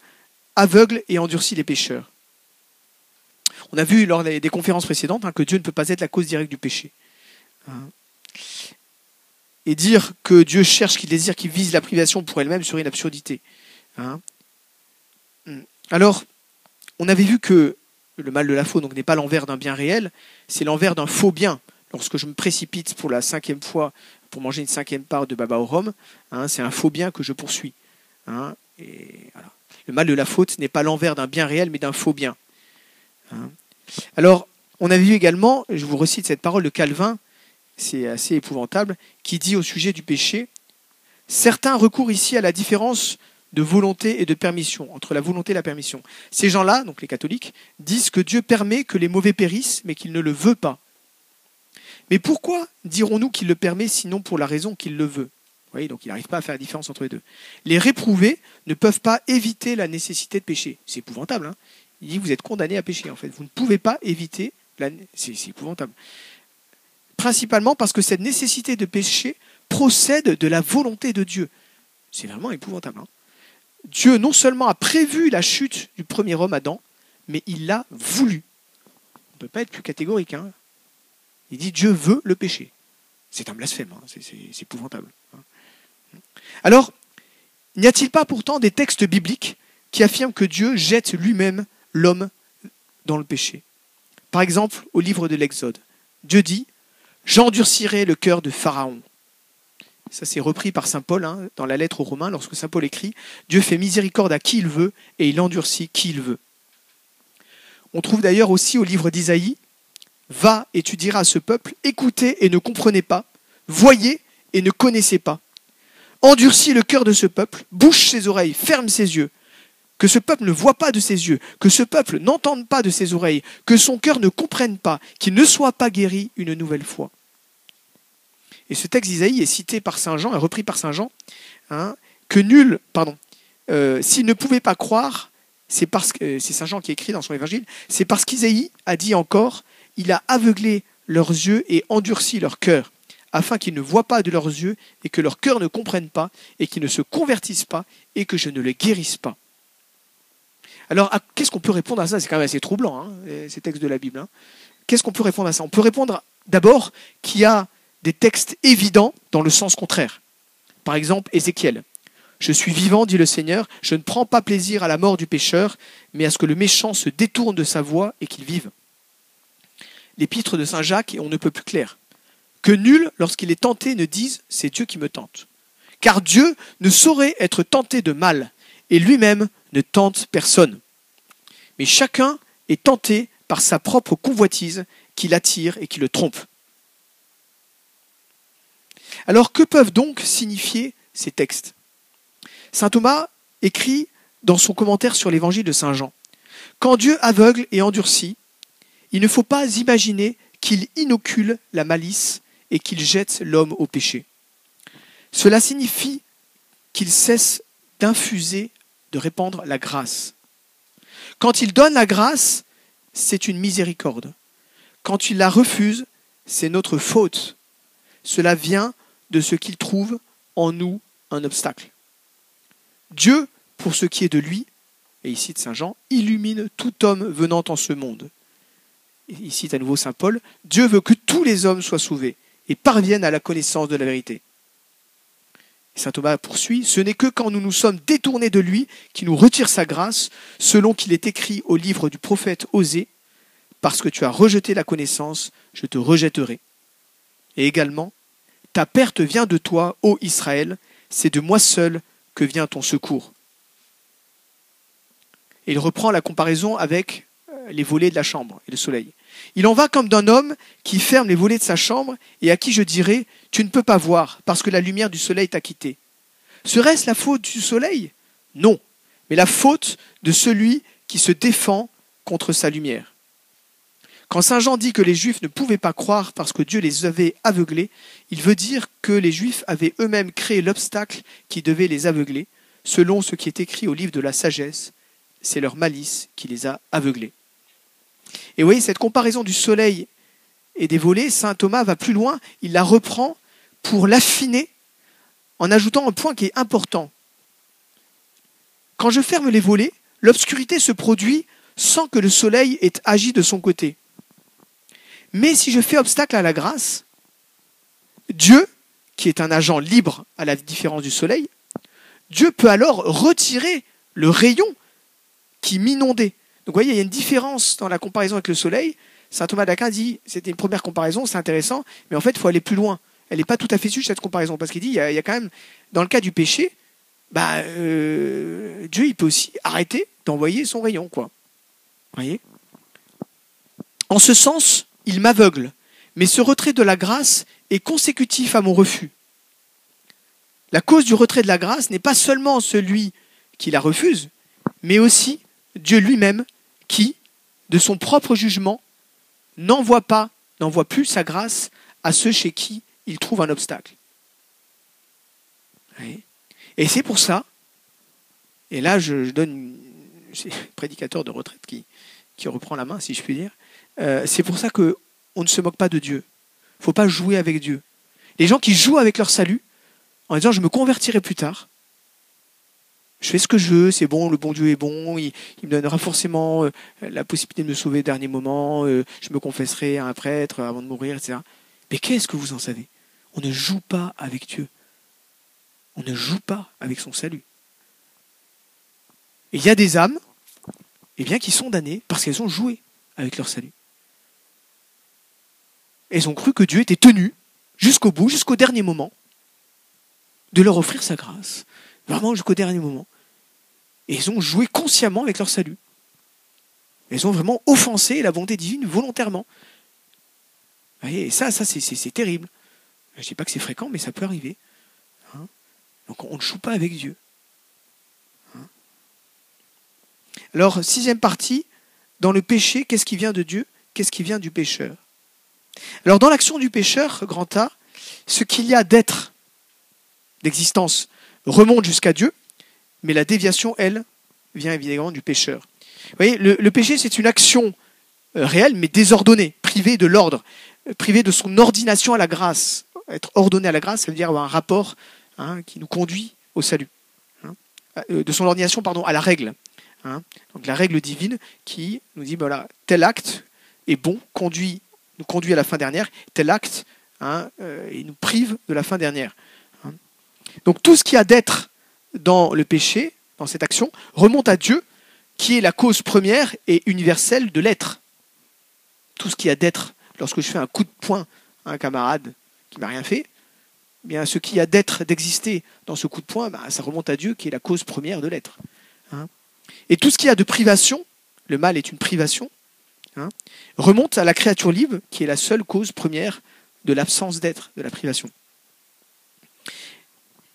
aveugle et endurcit les pécheurs On a vu lors des conférences précédentes hein, que Dieu ne peut pas être la cause directe du péché. Hein. Et dire que Dieu cherche, qu'il désire, qu'il vise la privation pour elle-même serait une absurdité. Hein. Hmm. Alors, on avait vu que le mal de la faute n'est pas l'envers d'un bien réel, c'est l'envers d'un faux bien. Lorsque je me précipite pour la cinquième fois pour manger une cinquième part de baba au rhum, c'est un faux bien que je poursuis. Le mal de la faute n'est pas l'envers d'un bien réel, mais d'un faux bien. Alors, on avait vu également, je vous recite cette parole de Calvin, c'est assez épouvantable, qui dit au sujet du péché, certains recourent ici à la différence de volonté et de permission, entre la volonté et la permission. Ces gens-là, donc les catholiques, disent que Dieu permet que les mauvais périssent, mais qu'il ne le veut pas. Mais pourquoi dirons-nous qu'il le permet sinon pour la raison qu'il le veut? Donc il n'arrive pas à faire la différence entre les deux. Les réprouvés ne peuvent pas éviter la nécessité de pécher. C'est épouvantable. Hein il dit vous êtes condamné à pécher en fait. Vous ne pouvez pas éviter la... C'est épouvantable. Principalement parce que cette nécessité de pécher procède de la volonté de Dieu. C'est vraiment épouvantable. Hein Dieu non seulement a prévu la chute du premier homme Adam, mais il l'a voulu. On ne peut pas être plus catégorique. Hein. il dit Dieu veut le péché. C'est un blasphème, c'est épouvantable. Alors, n'y a-t-il pas pourtant des textes bibliques qui affirment que Dieu jette lui-même l'homme dans le péché? Par exemple, au livre de l'Exode, Dieu dit J'endurcirai le cœur de Pharaon ça, c'est repris par saint Paul hein, dans la lettre aux Romains, lorsque saint Paul écrit Dieu fait miséricorde à qui il veut et il endurcit qui il veut. On trouve d'ailleurs aussi au livre d'Isaïe Va et tu diras à ce peuple Écoutez et ne comprenez pas, voyez et ne connaissez pas. Endurcis le cœur de ce peuple, bouche ses oreilles, ferme ses yeux. Que ce peuple ne voit pas de ses yeux, que ce peuple n'entende pas de ses oreilles, que son cœur ne comprenne pas, qu'il ne soit pas guéri une nouvelle fois. Et ce texte d'Isaïe est cité par Saint Jean, est repris par Saint Jean, hein, que nul, pardon, euh, s'il ne pouvait pas croire, c'est parce que c'est Saint Jean qui écrit dans son évangile, c'est parce qu'Isaïe a dit encore, il a aveuglé leurs yeux et endurci leur cœur, afin qu'ils ne voient pas de leurs yeux et que leur cœur ne comprenne pas et qu'ils ne se convertissent pas et que je ne les guérisse pas. Alors, qu'est-ce qu'on peut répondre à ça? C'est quand même assez troublant, hein, ces textes de la Bible. Hein. Qu'est-ce qu'on peut répondre à ça? On peut répondre d'abord qu'il y a des textes évidents dans le sens contraire. Par exemple, Ézéchiel. Je suis vivant, dit le Seigneur, je ne prends pas plaisir à la mort du pécheur, mais à ce que le méchant se détourne de sa voie et qu'il vive. L'épître de Saint Jacques on ne peut plus clair. Que nul, lorsqu'il est tenté, ne dise c'est Dieu qui me tente. Car Dieu ne saurait être tenté de mal, et lui-même ne tente personne. Mais chacun est tenté par sa propre convoitise qui l'attire et qui le trompe. Alors que peuvent donc signifier ces textes? Saint Thomas écrit dans son commentaire sur l'évangile de Saint Jean Quand Dieu aveugle et endurcit, il ne faut pas imaginer qu'il inocule la malice et qu'il jette l'homme au péché. Cela signifie qu'il cesse d'infuser, de répandre la grâce. Quand il donne la grâce, c'est une miséricorde. Quand il la refuse, c'est notre faute. Cela vient de ce qu'il trouve en nous un obstacle. Dieu, pour ce qui est de lui, et ici de Saint Jean, illumine tout homme venant en ce monde. ici à nouveau Saint Paul, Dieu veut que tous les hommes soient sauvés et parviennent à la connaissance de la vérité. Saint Thomas poursuit, ce n'est que quand nous nous sommes détournés de lui qui nous retire sa grâce, selon qu'il est écrit au livre du prophète Osée, parce que tu as rejeté la connaissance, je te rejetterai. Et également, ta perte vient de toi, ô Israël, c'est de moi seul que vient ton secours. Et il reprend la comparaison avec euh, les volets de la chambre et le soleil. Il en va comme d'un homme qui ferme les volets de sa chambre et à qui je dirais Tu ne peux pas voir parce que la lumière du soleil t'a quitté. Serait-ce la faute du soleil? Non, mais la faute de celui qui se défend contre sa lumière. Quand Saint Jean dit que les Juifs ne pouvaient pas croire parce que Dieu les avait aveuglés, il veut dire que les Juifs avaient eux-mêmes créé l'obstacle qui devait les aveugler, selon ce qui est écrit au livre de la sagesse, c'est leur malice qui les a aveuglés. Et vous voyez, cette comparaison du soleil et des volets, Saint Thomas va plus loin, il la reprend pour l'affiner en ajoutant un point qui est important. Quand je ferme les volets, l'obscurité se produit sans que le soleil ait agi de son côté. Mais si je fais obstacle à la grâce, Dieu, qui est un agent libre à la différence du soleil, Dieu peut alors retirer le rayon qui m'inondait. Donc vous voyez, il y a une différence dans la comparaison avec le soleil. Saint Thomas d'Aquin dit, c'était une première comparaison, c'est intéressant, mais en fait, il faut aller plus loin. Elle n'est pas tout à fait juste cette comparaison, parce qu'il dit, il y, a, quand même, dans le cas du péché, bah, euh, Dieu, il peut aussi arrêter d'envoyer son rayon, quoi. voyez? En ce sens, il m'aveugle, mais ce retrait de la grâce est consécutif à mon refus. La cause du retrait de la grâce n'est pas seulement celui qui la refuse, mais aussi Dieu lui-même qui, de son propre jugement, n'envoie pas, n'envoie plus sa grâce à ceux chez qui il trouve un obstacle. Et c'est pour ça, et là je, donne, c'est prédicateur de retraite qui, reprend la main, si je puis dire, euh, c'est pour ça qu'on ne se moque pas de Dieu. Il ne faut pas jouer avec Dieu. Les gens qui jouent avec leur salut, en disant je me convertirai plus tard, je fais ce que je veux, c'est bon, le bon Dieu est bon, il, me donnera forcément euh, la possibilité de me sauver au dernier moment, euh, je me confesserai à un prêtre avant de mourir, etc. Mais qu'est-ce que vous en savez? On ne joue pas avec Dieu. On ne joue pas avec son salut. Il y a des âmes eh bien, qui sont damnées parce qu'elles ont joué avec leur salut. Elles ont cru que Dieu était tenu jusqu'au bout, jusqu'au dernier moment, de leur offrir sa grâce, vraiment jusqu'au dernier moment. Et ils ont joué consciemment avec leur salut. Ils ont vraiment offensé la bonté divine volontairement. Et ça, ça c'est terrible. Je ne dis pas que c'est fréquent, mais ça peut arriver. Hein. Donc on ne joue pas avec Dieu. Hein. Alors, sixième partie, dans le péché, qu'est-ce qui vient de Dieu? Qu'est-ce qui vient du pécheur? Alors, dans l'action du pécheur, grand A, ce qu'il y a d'être, d'existence, remonte jusqu'à Dieu, mais la déviation, elle, vient évidemment du pécheur. Vous voyez, le, péché, c'est une action euh, réelle, mais désordonnée, privée de l'ordre, euh, privée de son ordination à la grâce, être ordonné à la grâce, ça veut dire avoir un rapport hein, qui nous conduit au salut. Hein. Euh, de son ordination pardon, à la règle. Hein. Donc la règle divine qui nous dit voilà, tel acte est bon, conduit, nous conduit à la fin dernière, tel acte et nous prive de la fin dernière. Donc tout ce qui a d'être dans le péché, dans cette action, remonte à Dieu, qui est la cause première et universelle de l'être. Tout ce qui a d'être, lorsque je fais un coup de poing à un camarade qui m'a rien fait, eh bien ce qui a d'être, d'exister dans ce coup de poing, bah, ça remonte à Dieu, qui est la cause première de l'être. Hein. Et tout ce qui a de privation, le mal est une privation, hein, remonte à la créature libre, qui est la seule cause première de l'absence d'être, de la privation.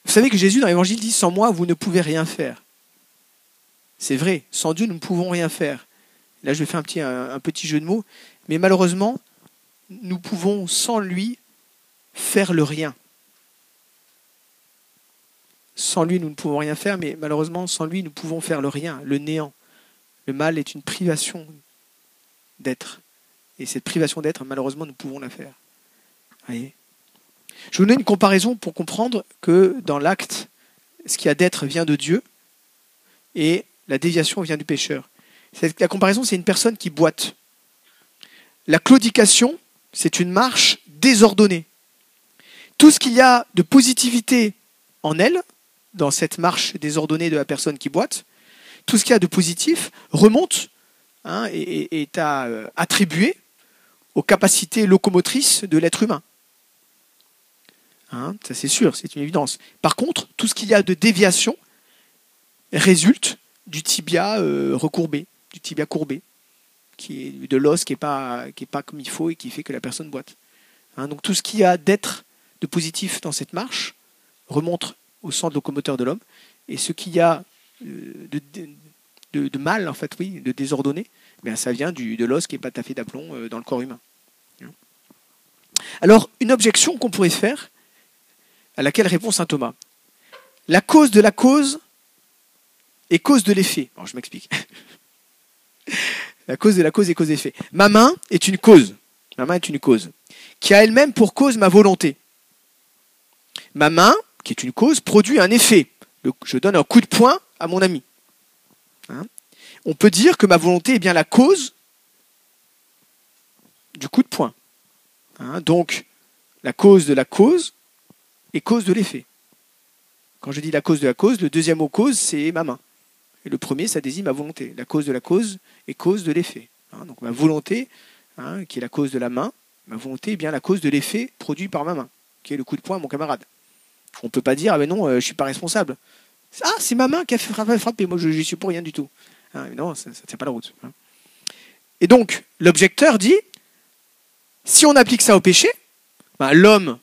Vous savez que Jésus dans l'Évangile dit Sans moi, vous ne pouvez rien faire. C'est vrai, sans Dieu, nous ne pouvons rien faire. Là, je vais faire un petit, un, petit jeu de mots, mais malheureusement, nous pouvons sans lui faire le rien. Sans lui, nous ne pouvons rien faire, mais malheureusement, sans lui, nous pouvons faire le rien, le néant. Le mal est une privation d'être. Et cette privation d'être, malheureusement, nous pouvons la faire. Voyez? Je vous donne une comparaison pour comprendre que dans l'acte, ce qui a d'être vient de Dieu et la déviation vient du pécheur. La comparaison, c'est une personne qui boite. La claudication, c'est une marche désordonnée. Tout ce qu'il y a de positivité en elle, dans cette marche désordonnée de la personne qui boite, tout ce qu'il y a de positif remonte hein, et, est euh, attribuer aux capacités locomotrices de l'être humain. Hein, ça c'est sûr, c'est une évidence. Par contre, tout ce qu'il y a de déviation résulte du tibia euh, recourbé, du tibia courbé, qui est de l'os qui n'est pas, pas comme il faut et qui fait que la personne boite. Hein, donc tout ce qu'il y a d'être de positif dans cette marche remonte au centre locomoteur de l'homme, et ce qu'il y a euh, de, mal, en fait, oui, de désordonné, eh ça vient du, de l'os qui n'est pas taffé d'aplomb euh, dans le corps humain. Alors, une objection qu'on pourrait faire, à laquelle répond saint Thomas. La cause de la cause est cause de l'effet. Alors je m'explique. la cause de la cause est cause d'effet. Ma main est une cause. Ma main est une cause qui a elle-même pour cause ma volonté. Ma main, qui est une cause, produit un effet. Je donne un coup de poing à mon ami. Hein? On peut dire que ma volonté est bien la cause du coup de poing. Hein? Donc, la cause de la cause et cause de l'effet. Quand je dis la cause de la cause, le deuxième mot cause, c'est ma main. Et le premier, ça désigne ma volonté. La cause de la cause est cause de l'effet. Hein, donc ma volonté, hein, qui est la cause de la main, ma volonté est bien la cause de l'effet produit par ma main, qui est le coup de poing à mon camarade. On ne peut pas dire, ah ben non, euh, je ne suis pas responsable. Ah, c'est ma main qui a frappé, moi je n'y suis pour rien du tout. Hein, non, ça ne tient pas la route. Et donc, l'objecteur dit, si on applique ça au péché, ben, l'homme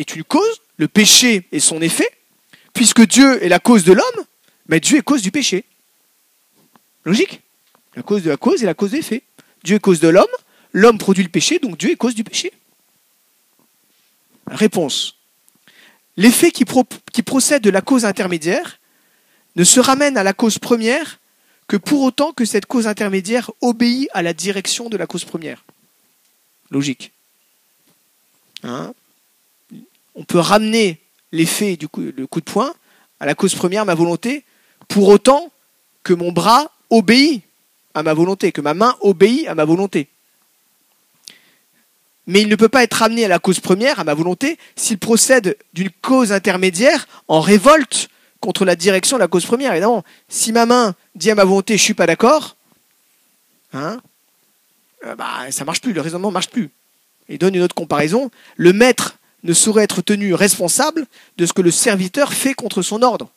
est une cause, le péché est son effet, puisque Dieu est la cause de l'homme, mais Dieu est cause du péché. Logique La cause de la cause est la cause de l'effet. Dieu est cause de l'homme, l'homme produit le péché, donc Dieu est cause du péché. Réponse. L'effet qui, qui procède de la cause intermédiaire ne se ramène à la cause première que pour autant que cette cause intermédiaire obéit à la direction de la cause première. Logique. Hein? On peut ramener l'effet du coup, le coup de poing à la cause première, ma volonté, pour autant que mon bras obéit à ma volonté, que ma main obéit à ma volonté. Mais il ne peut pas être ramené à la cause première, à ma volonté, s'il procède d'une cause intermédiaire en révolte contre la direction de la cause première. Évidemment, si ma main dit à ma volonté je suis pas d'accord, hein, euh, bah, ça marche plus, le raisonnement marche plus. Il donne une autre comparaison. Le maître ne saurait être tenu responsable de ce que le serviteur fait contre son ordre.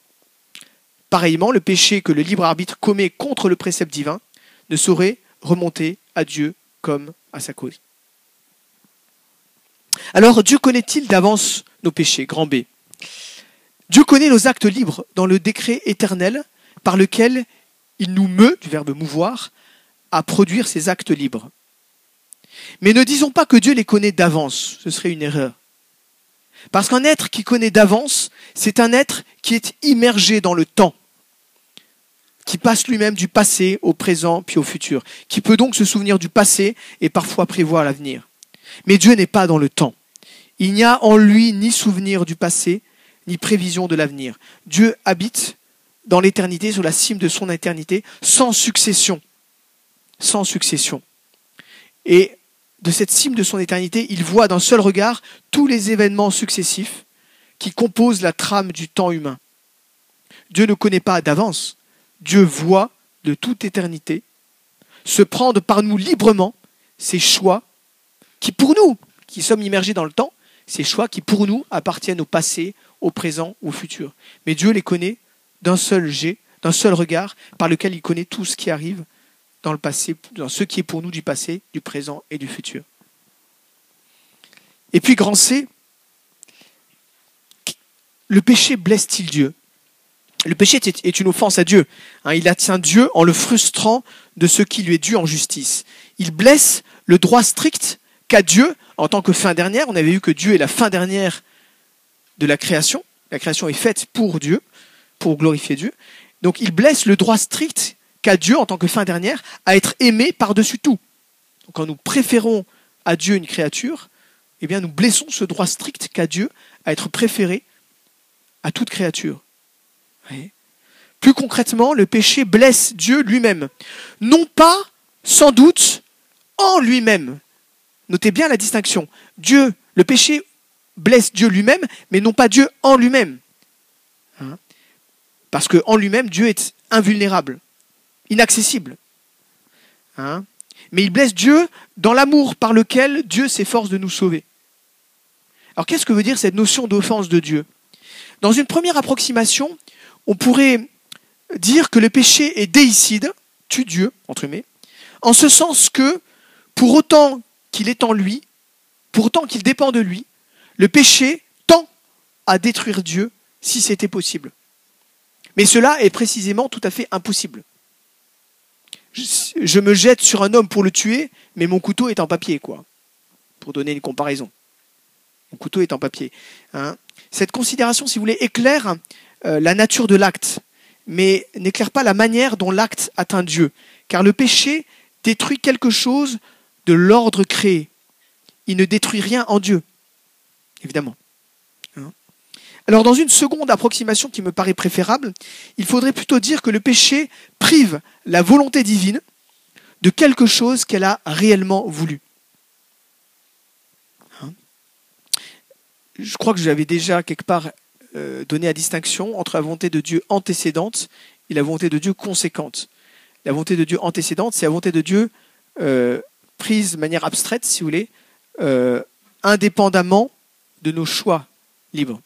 Pareillement, le péché que le libre arbitre commet contre le précepte divin ne saurait remonter à Dieu comme à sa cause. Alors Dieu connaît-il d'avance nos péchés Grand B? Dieu connaît nos actes libres dans le décret éternel par lequel il nous meut, du verbe mouvoir, à produire ces actes libres. Mais ne disons pas que Dieu les connaît d'avance, ce serait une erreur. Parce qu'un être qui connaît d'avance, c'est un être qui est immergé dans le temps, qui passe lui-même du passé au présent puis au futur, qui peut donc se souvenir du passé et parfois prévoir l'avenir. Mais Dieu n'est pas dans le temps. Il n'y a en lui ni souvenir du passé, ni prévision de l'avenir. Dieu habite dans l'éternité, sur la cime de son éternité, sans succession. Sans succession. Et de cette cime de son éternité, il voit d'un seul regard tous les événements successifs qui composent la trame du temps humain. Dieu ne connaît pas d'avance. Dieu voit de toute éternité se prendre par nous librement ces choix qui, pour nous, qui sommes immergés dans le temps, ces choix qui, pour nous, appartiennent au passé, au présent, au futur. Mais Dieu les connaît d'un seul jet, d'un seul regard, par lequel il connaît tout ce qui arrive dans le passé, dans ce qui est pour nous du passé, du présent et du futur. Et puis, grand C, le péché blesse-t-il Dieu? Le péché est une offense à Dieu. Hein. il atteint Dieu en le frustrant de ce qui lui est dû en justice. Il blesse le droit strict qu'a Dieu en tant que fin dernière. On avait vu que Dieu est la fin dernière de la création. La création est faite pour Dieu, pour glorifier Dieu. Donc il blesse le droit strict qu'a Dieu en tant que fin dernière à être aimé par-dessus tout. Quand nous préférons à Dieu une créature, eh bien nous blessons ce droit strict qu'a Dieu à être préféré à toute créature. Plus concrètement, le péché blesse Dieu lui-même. Non pas, sans doute, en lui-même. Notez bien la distinction. Dieu, le péché blesse Dieu lui-même, mais non pas Dieu en lui-même. Hein? Parce qu'en lui-même, Dieu est invulnérable, inaccessible. Hein? Mais il blesse Dieu dans l'amour par lequel Dieu s'efforce de nous sauver. Alors qu'est-ce que veut dire cette notion d'offense de Dieu? Dans une première approximation, on pourrait dire que le péché est déicide, tue Dieu, entre en ce sens que, pour autant qu'il est en lui, pour autant qu'il dépend de lui, le péché tend à détruire Dieu si c'était possible. Mais cela est précisément tout à fait impossible. Je, me jette sur un homme pour le tuer, mais mon couteau est en papier, quoi. Pour donner une comparaison. Mon couteau est en papier. Hein. Cette considération, si vous voulez, éclaire euh, la nature de l'acte mais n'éclaire pas la manière dont l'acte atteint Dieu. Car le péché détruit quelque chose de l'ordre créé. Il ne détruit rien en Dieu, évidemment. Alors dans une seconde approximation qui me paraît préférable, il faudrait plutôt dire que le péché prive la volonté divine de quelque chose qu'elle a réellement voulu. Hein. Je crois que j'avais déjà quelque part euh, donner la distinction entre la volonté de Dieu antécédente et la volonté de Dieu conséquente. La volonté de Dieu antécédente, c'est la volonté de Dieu euh, prise de manière abstraite, si vous voulez, euh, indépendamment de nos choix libres.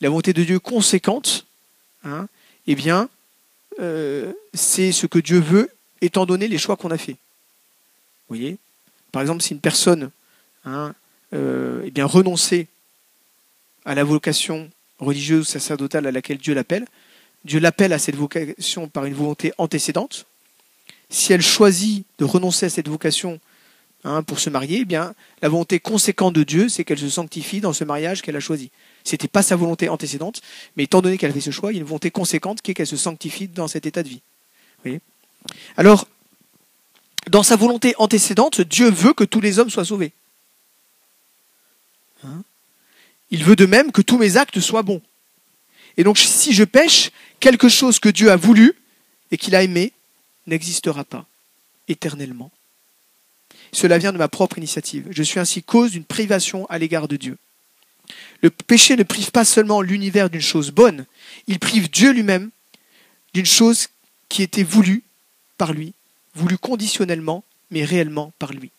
La volonté de Dieu conséquente, hein, eh bien, c'est ce que Dieu veut, étant donné les choix qu'on a faits. Voyez? Par exemple, si une personne hein, eh bien, renonçait à la vocation religieuse ou sacerdotale à laquelle Dieu l'appelle. Dieu l'appelle à cette vocation par une volonté antécédente. Si elle choisit de renoncer à cette vocation hein, pour se marier, eh bien, la volonté conséquente de Dieu, c'est qu'elle se sanctifie dans ce mariage qu'elle a choisi. Ce n'était pas sa volonté antécédente, mais étant donné qu'elle fait ce choix, il y a une volonté conséquente qui est qu'elle se sanctifie dans cet état de vie. Alors, dans sa volonté antécédente, Dieu veut que tous les hommes soient sauvés. Hein? Il veut de même que tous mes actes soient bons. Et donc si je pêche, quelque chose que Dieu a voulu et qu'il a aimé n'existera pas éternellement. Cela vient de ma propre initiative. Je suis ainsi cause d'une privation à l'égard de Dieu. Le péché ne prive pas seulement l'univers d'une chose bonne, il prive Dieu lui-même d'une chose qui était voulue par lui, voulue conditionnellement, mais réellement par lui.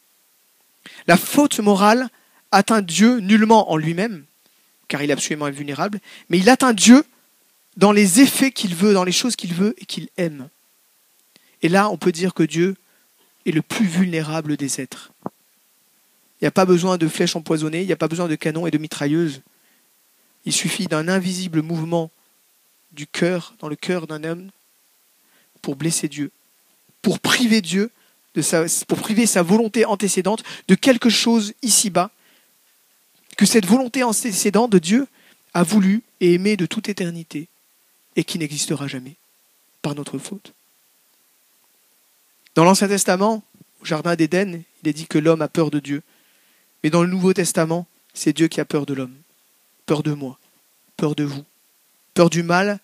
La faute morale atteint Dieu nullement en lui-même, car il est absolument invulnérable, mais il atteint Dieu dans les effets qu'il veut, dans les choses qu'il veut et qu'il aime. Et là, on peut dire que Dieu est le plus vulnérable des êtres. Il n'y a pas besoin de flèches empoisonnées, il n'y a pas besoin de canons et de mitrailleuses. Il suffit d'un invisible mouvement du cœur, dans le cœur d'un homme, pour blesser Dieu, pour priver Dieu, de sa, pour priver sa volonté antécédente de quelque chose ici-bas que cette volonté antécédente de Dieu a voulu et aimé de toute éternité et qui n'existera jamais par notre faute. Dans l'Ancien Testament, au Jardin d'Éden, il est dit que l'homme a peur de Dieu. Mais dans le Nouveau Testament, c'est Dieu qui a peur de l'homme, peur de moi, peur de vous, peur du mal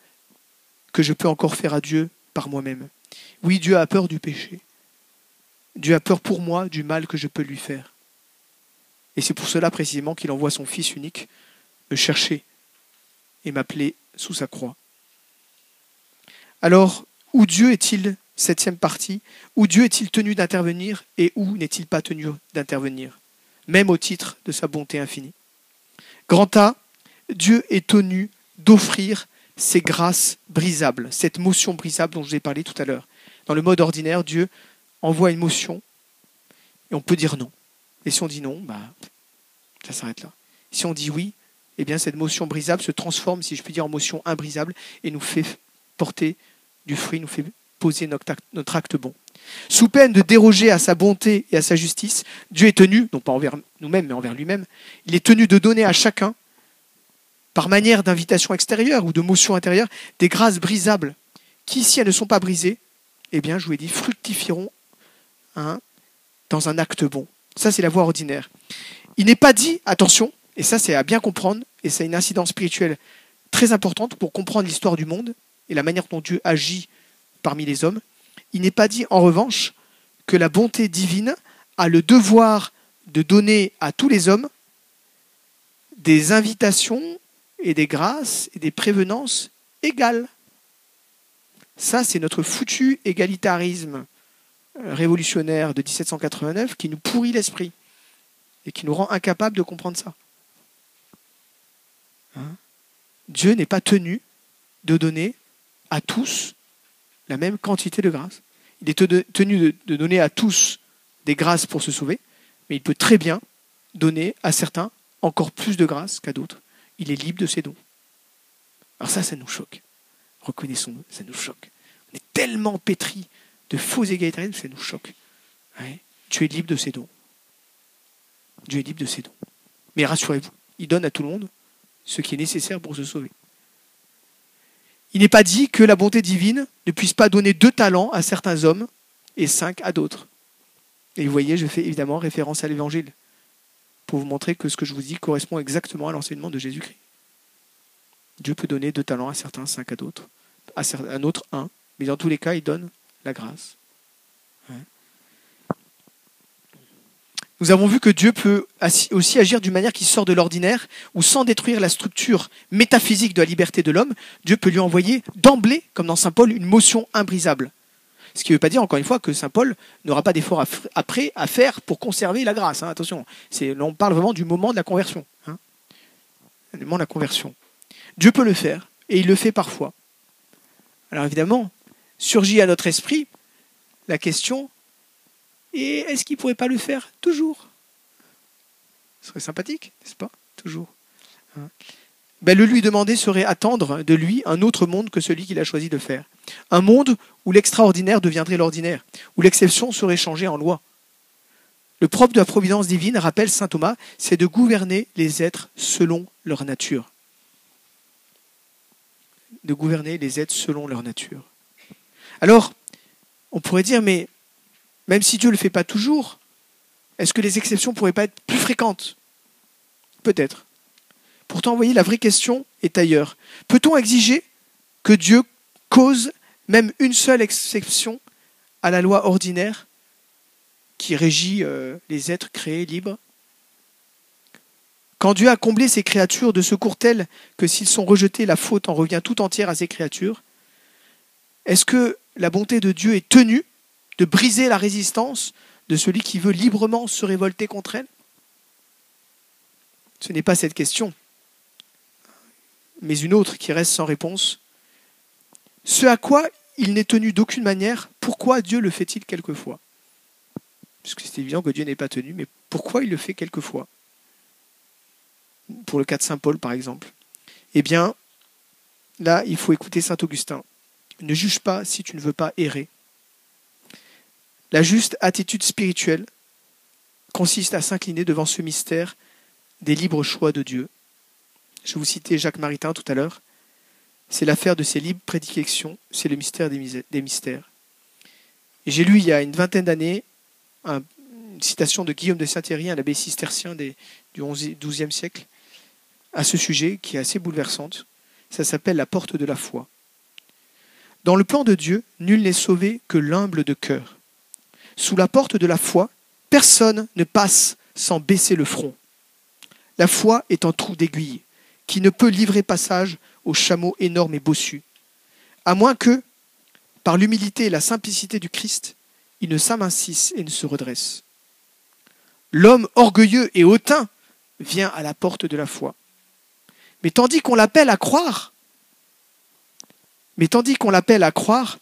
que je peux encore faire à Dieu par moi-même. Oui, Dieu a peur du péché. Dieu a peur pour moi du mal que je peux lui faire. Et c'est pour cela précisément qu'il envoie son Fils unique me chercher et m'appeler sous sa croix. Alors, où Dieu est-il, septième partie, où Dieu est-il tenu d'intervenir et où n'est-il pas tenu d'intervenir, même au titre de sa bonté infinie? Grand Dieu est tenu d'offrir ses grâces brisables, cette motion brisable dont je vous ai parlé tout à l'heure. Dans le mode ordinaire, Dieu envoie une motion et on peut dire non. Et si on dit non, bah, ça s'arrête là. Si on dit oui, eh bien cette motion brisable se transforme, si je puis dire, en motion imbrisable et nous fait porter du fruit, nous fait poser notre acte bon. Sous peine de déroger à sa bonté et à sa justice, Dieu est tenu, non pas envers nous-mêmes, mais envers lui-même, il est tenu de donner à chacun, par manière d'invitation extérieure ou de motion intérieure, des grâces brisables, qui, si elles ne sont pas brisées, eh bien, je vous ai dit, fructifieront hein, dans un acte bon. Ça, c'est la voie ordinaire. Il n'est pas dit, attention, et ça, c'est à bien comprendre, et c'est une incidence spirituelle très importante pour comprendre l'histoire du monde et la manière dont Dieu agit parmi les hommes. Il n'est pas dit, en revanche, que la bonté divine a le devoir de donner à tous les hommes des invitations et des grâces et des prévenances égales. Ça, c'est notre foutu égalitarisme euh, révolutionnaire de 1789 qui nous pourrit l'esprit et qui nous rend incapables de comprendre ça. Hein? Dieu n'est pas tenu de donner à tous la même quantité de grâce. Il est tenu de donner à tous des grâces pour se sauver, mais il peut très bien donner à certains encore plus de grâces qu'à d'autres. Il est libre de ses dons. Alors ça, ça nous choque. Reconnaissons-le, ça nous choque. On est tellement pétri de faux égalitarisme, ça nous choque. Tu es libre de ses dons. Dieu est libre de ses dons. Mais rassurez-vous, il donne à tout le monde ce qui est nécessaire pour se sauver. Il n'est pas dit que la bonté divine ne puisse pas donner deux talents à certains hommes et cinq à d'autres. Et vous voyez, je fais évidemment référence à l'évangile pour vous montrer que ce que je vous dis correspond exactement à l'enseignement de Jésus-Christ. Dieu peut donner deux talents à certains, cinq à d'autres, à un autre un, mais dans tous les cas, il donne la grâce. Nous avons vu que Dieu peut aussi agir d'une manière qui sort de l'ordinaire, ou sans détruire la structure métaphysique de la liberté de l'homme, Dieu peut lui envoyer d'emblée, comme dans Saint Paul, une motion imbrisable. Ce qui ne veut pas dire, encore une fois, que Saint Paul n'aura pas d'effort après à faire pour conserver la grâce. Hein. attention, on parle vraiment du moment de la conversion. Hein. Le moment de la conversion. Dieu peut le faire, et il le fait parfois. Alors évidemment, surgit à notre esprit la question et est-ce qu'il ne pourrait pas le faire toujours? Ce serait sympathique, n'est-ce pas? Toujours. Hein. Ben, le lui demander serait attendre de lui un autre monde que celui qu'il a choisi de faire. Un monde où l'extraordinaire deviendrait l'ordinaire, où l'exception serait changée en loi. Le propre de la providence divine, rappelle saint Thomas, c'est de gouverner les êtres selon leur nature. De gouverner les êtres selon leur nature. Alors, on pourrait dire, mais même si Dieu ne le fait pas toujours, est-ce que les exceptions ne pourraient pas être plus fréquentes? Peut-être. Pourtant, vous voyez, la vraie question est ailleurs. Peut-on exiger que Dieu cause même une seule exception à la loi ordinaire qui régit euh, les êtres créés libres? Quand Dieu a comblé ses créatures de secours tels que s'ils sont rejetés, la faute en revient tout entière à ses créatures, est-ce que la bonté de Dieu est tenue de briser la résistance de celui qui veut librement se révolter contre elle? Ce n'est pas cette question, mais une autre qui reste sans réponse. Ce à quoi il n'est tenu d'aucune manière, pourquoi Dieu le fait-il quelquefois? Puisque c'est évident que Dieu n'est pas tenu, mais pourquoi il le fait quelquefois? Pour le cas de Saint Paul, par exemple. Eh bien, là, il faut écouter Saint Augustin. Ne juge pas si tu ne veux pas errer. La juste attitude spirituelle consiste à s'incliner devant ce mystère des libres choix de Dieu. Je vous citais Jacques Maritain tout à l'heure. C'est l'affaire de ses libres prédictions, c'est le mystère des mystères. J'ai lu il y a une vingtaine d'années une une citation de Guillaume de Saint-Héry, un abbé cistercien du XIIe siècle, à ce sujet qui est assez bouleversante. Ça s'appelle la porte de la foi. Dans le plan de Dieu, nul n'est sauvé que l'humble de cœur. Sous la porte de la foi, personne ne passe sans baisser le front. La foi est un trou d'aiguille qui ne peut livrer passage au chameau énorme et bossu, à moins que, par l'humilité et la simplicité du Christ, il ne s'amincisse et ne se redresse. L'homme orgueilleux et hautain vient à la porte de la foi. Mais tandis qu'on l'appelle à croire, mais tandis qu'on l'appelle à croire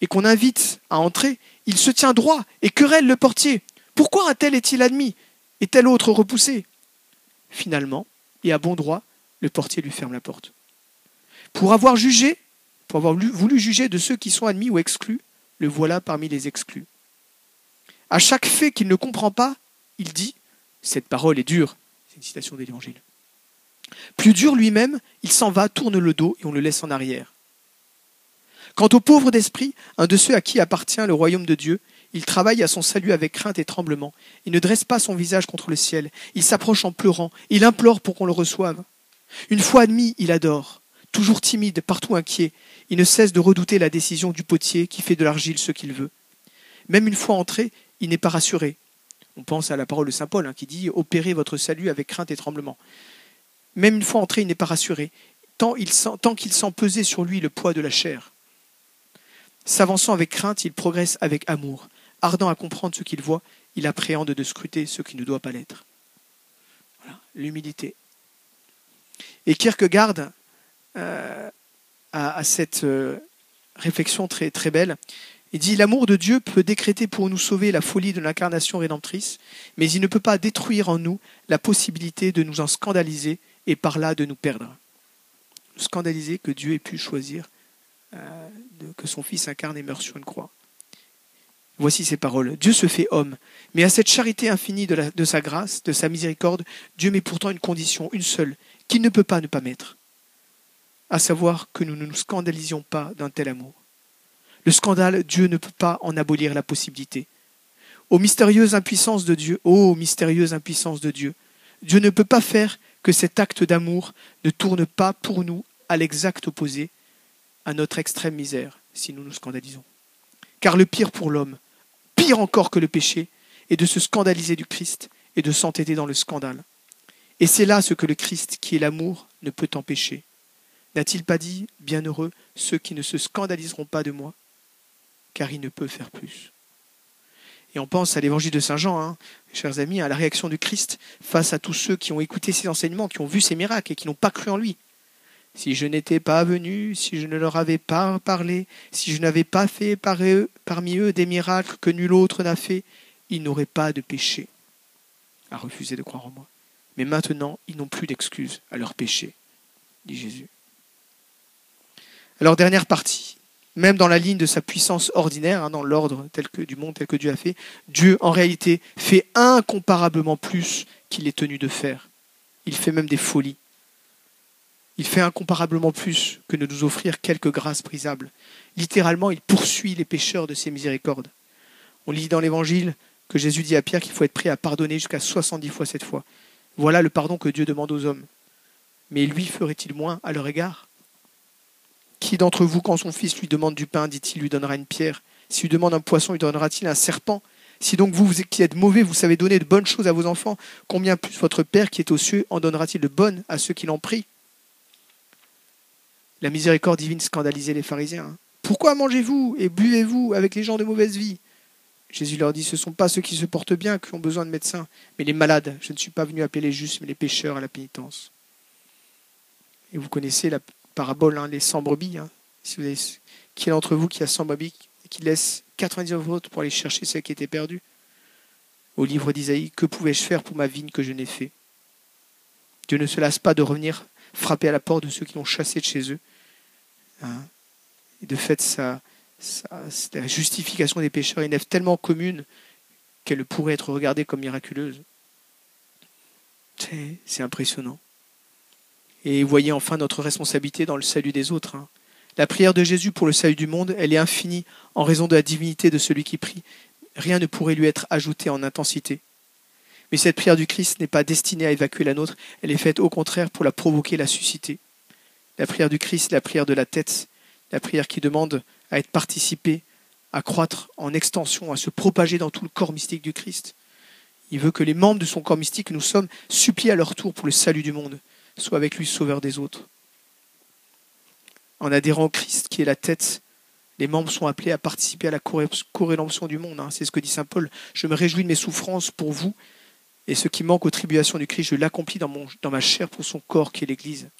et qu'on invite à entrer, il se tient droit et querelle le portier. Pourquoi un tel est-il admis et tel autre repoussé? Finalement, et à bon droit, le portier lui ferme la porte. Pour avoir jugé, pour avoir voulu juger de ceux qui sont admis ou exclus, le voilà parmi les exclus. À chaque fait qu'il ne comprend pas, il dit Cette parole est dure. C'est une citation de l'Évangile. Plus dur lui-même, il s'en va, tourne le dos et on le laisse en arrière. Quant au pauvre d'esprit, un de ceux à qui appartient le royaume de Dieu, il travaille à son salut avec crainte et tremblement. Il ne dresse pas son visage contre le ciel. Il s'approche en pleurant. Il implore pour qu'on le reçoive. Une fois admis, il adore. Toujours timide, partout inquiet, il ne cesse de redouter la décision du potier qui fait de l'argile ce qu'il veut. Même une fois entré, il n'est pas rassuré. On pense à la parole de Saint Paul hein, qui dit Opérez votre salut avec crainte et tremblement. Même une fois entré, il n'est pas rassuré, tant, tant qu'il sent peser sur lui le poids de la chair. S'avançant avec crainte, il progresse avec amour. Ardent à comprendre ce qu'il voit, il appréhende de scruter ce qui ne doit pas l'être. Voilà, l'humilité. Et Kierkegaard euh, a, cette euh, réflexion très, très belle. Il dit L'amour de Dieu peut décréter pour nous sauver la folie de l'incarnation rédemptrice, mais il ne peut pas détruire en nous la possibilité de nous en scandaliser et par là de nous perdre. Scandaliser que Dieu ait pu choisir euh, que son Fils incarne et meurt sur une croix. Voici ces paroles. Dieu se fait homme, mais à cette charité infinie de sa grâce, de sa miséricorde, Dieu met pourtant une condition, une seule, qu'il ne peut pas ne pas mettre, à savoir que nous ne nous scandalisions pas d'un tel amour. Le scandale, Dieu ne peut pas en abolir la possibilité. Ô mystérieuse impuissance de Dieu, ô mystérieuse impuissance de Dieu, Dieu ne peut pas faire que cet acte d'amour ne tourne pas pour nous à l'exact opposé, à notre extrême misère, si nous nous scandalisons. Car le pire pour l'homme, pire encore que le péché, est de se scandaliser du Christ et de s'entêter dans le scandale. Et c'est là ce que le Christ, qui est l'amour, ne peut empêcher. N'a-t-il pas dit, bienheureux, ceux qui ne se scandaliseront pas de moi, car il ne peut faire plus. Et on pense à l'évangile de Saint Jean, hein, chers amis, à la réaction du Christ face à tous ceux qui ont écouté ses enseignements, qui ont vu ses miracles et qui n'ont pas cru en lui. Si je n'étais pas venu, si je ne leur avais pas parlé, si je n'avais pas fait parmi eux des miracles que nul autre n'a fait, ils n'auraient pas de péché à refuser de croire en moi. Mais maintenant, ils n'ont plus d'excuses à leur péché, dit Jésus. Alors, dernière partie. Même dans la ligne de sa puissance ordinaire, hein, dans l'ordre tel que du monde tel que Dieu a fait, Dieu en réalité fait incomparablement plus qu'il est tenu de faire. Il fait même des folies. Il fait incomparablement plus que de nous offrir quelques grâces brisables. Littéralement, il poursuit les pécheurs de ses miséricordes. On lit dans l'Évangile que Jésus dit à Pierre qu'il faut être prêt à pardonner jusqu'à 70 fois cette fois. Voilà le pardon que Dieu demande aux hommes. Mais lui ferait-il moins à leur égard? Qui d'entre vous, quand son fils lui demande du pain, dit-il, lui donnera une pierre? S'il lui demande un poisson, lui donnera-t-il un serpent? Si donc vous, qui êtes mauvais, vous savez donner de bonnes choses à vos enfants, combien plus votre Père qui est aux cieux en donnera-t-il de bonnes à ceux qui l'ont pris la miséricorde divine scandalisait les pharisiens. Pourquoi mangez-vous et buvez-vous avec les gens de mauvaise vie? Jésus leur dit, ce ne sont pas ceux qui se portent bien qui ont besoin de médecins, mais les malades. Je ne suis pas venu appeler les justes, mais les pécheurs à la pénitence. Et vous connaissez la parabole, hein, les 100 brebis. Hein. Qui est d'entre vous qui a 100 brebis et qui laisse 99 autres pour aller chercher celles qui étaient perdues Au livre d'Isaïe, que pouvais-je faire pour ma vigne que je n'ai fait? Dieu ne se lasse pas de revenir frapper à la porte de ceux qui l'ont chassé de chez eux. Hein. et de fait, ça, la justification des pécheurs une œuvre tellement commune qu'elle pourrait être regardée comme miraculeuse. C'est impressionnant. Et voyez enfin notre responsabilité dans le salut des autres. Hein. La prière de Jésus pour le salut du monde, elle est infinie en raison de la divinité de celui qui prie. rien ne pourrait lui être ajouté en intensité. Mais cette prière du Christ n'est pas destinée à évacuer la nôtre, elle est faite au contraire pour la provoquer, la susciter. La prière du Christ, la prière de la tête, la prière qui demande à être participée, à croître en extension, à se propager dans tout le corps mystique du Christ. Il veut que les membres de son corps mystique que nous sommes supplient à leur tour pour le salut du monde, soient avec lui sauveur des autres. En adhérant au Christ qui est la tête, les membres sont appelés à participer à la co du monde. Hein. C'est ce que dit Saint Paul. Je me réjouis de mes souffrances pour vous, et ce qui manque aux tribulations du Christ, je l'accomplis dans ma chair pour son corps qui est l'Église.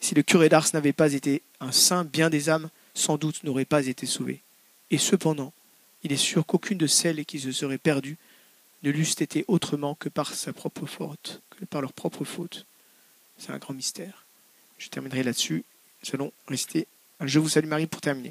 Si le curé d'Ars n'avait pas été un saint, bien des âmes, sans doute, n'auraient pas été sauvées. Et cependant, il est sûr qu'aucune de celles qui se seraient perdues ne l'eussent été autrement que par sa propre faute, que par leur propre faute. C'est un grand mystère. Je terminerai là-dessus. Nous allons rester. Je vous salue Marie pour terminer.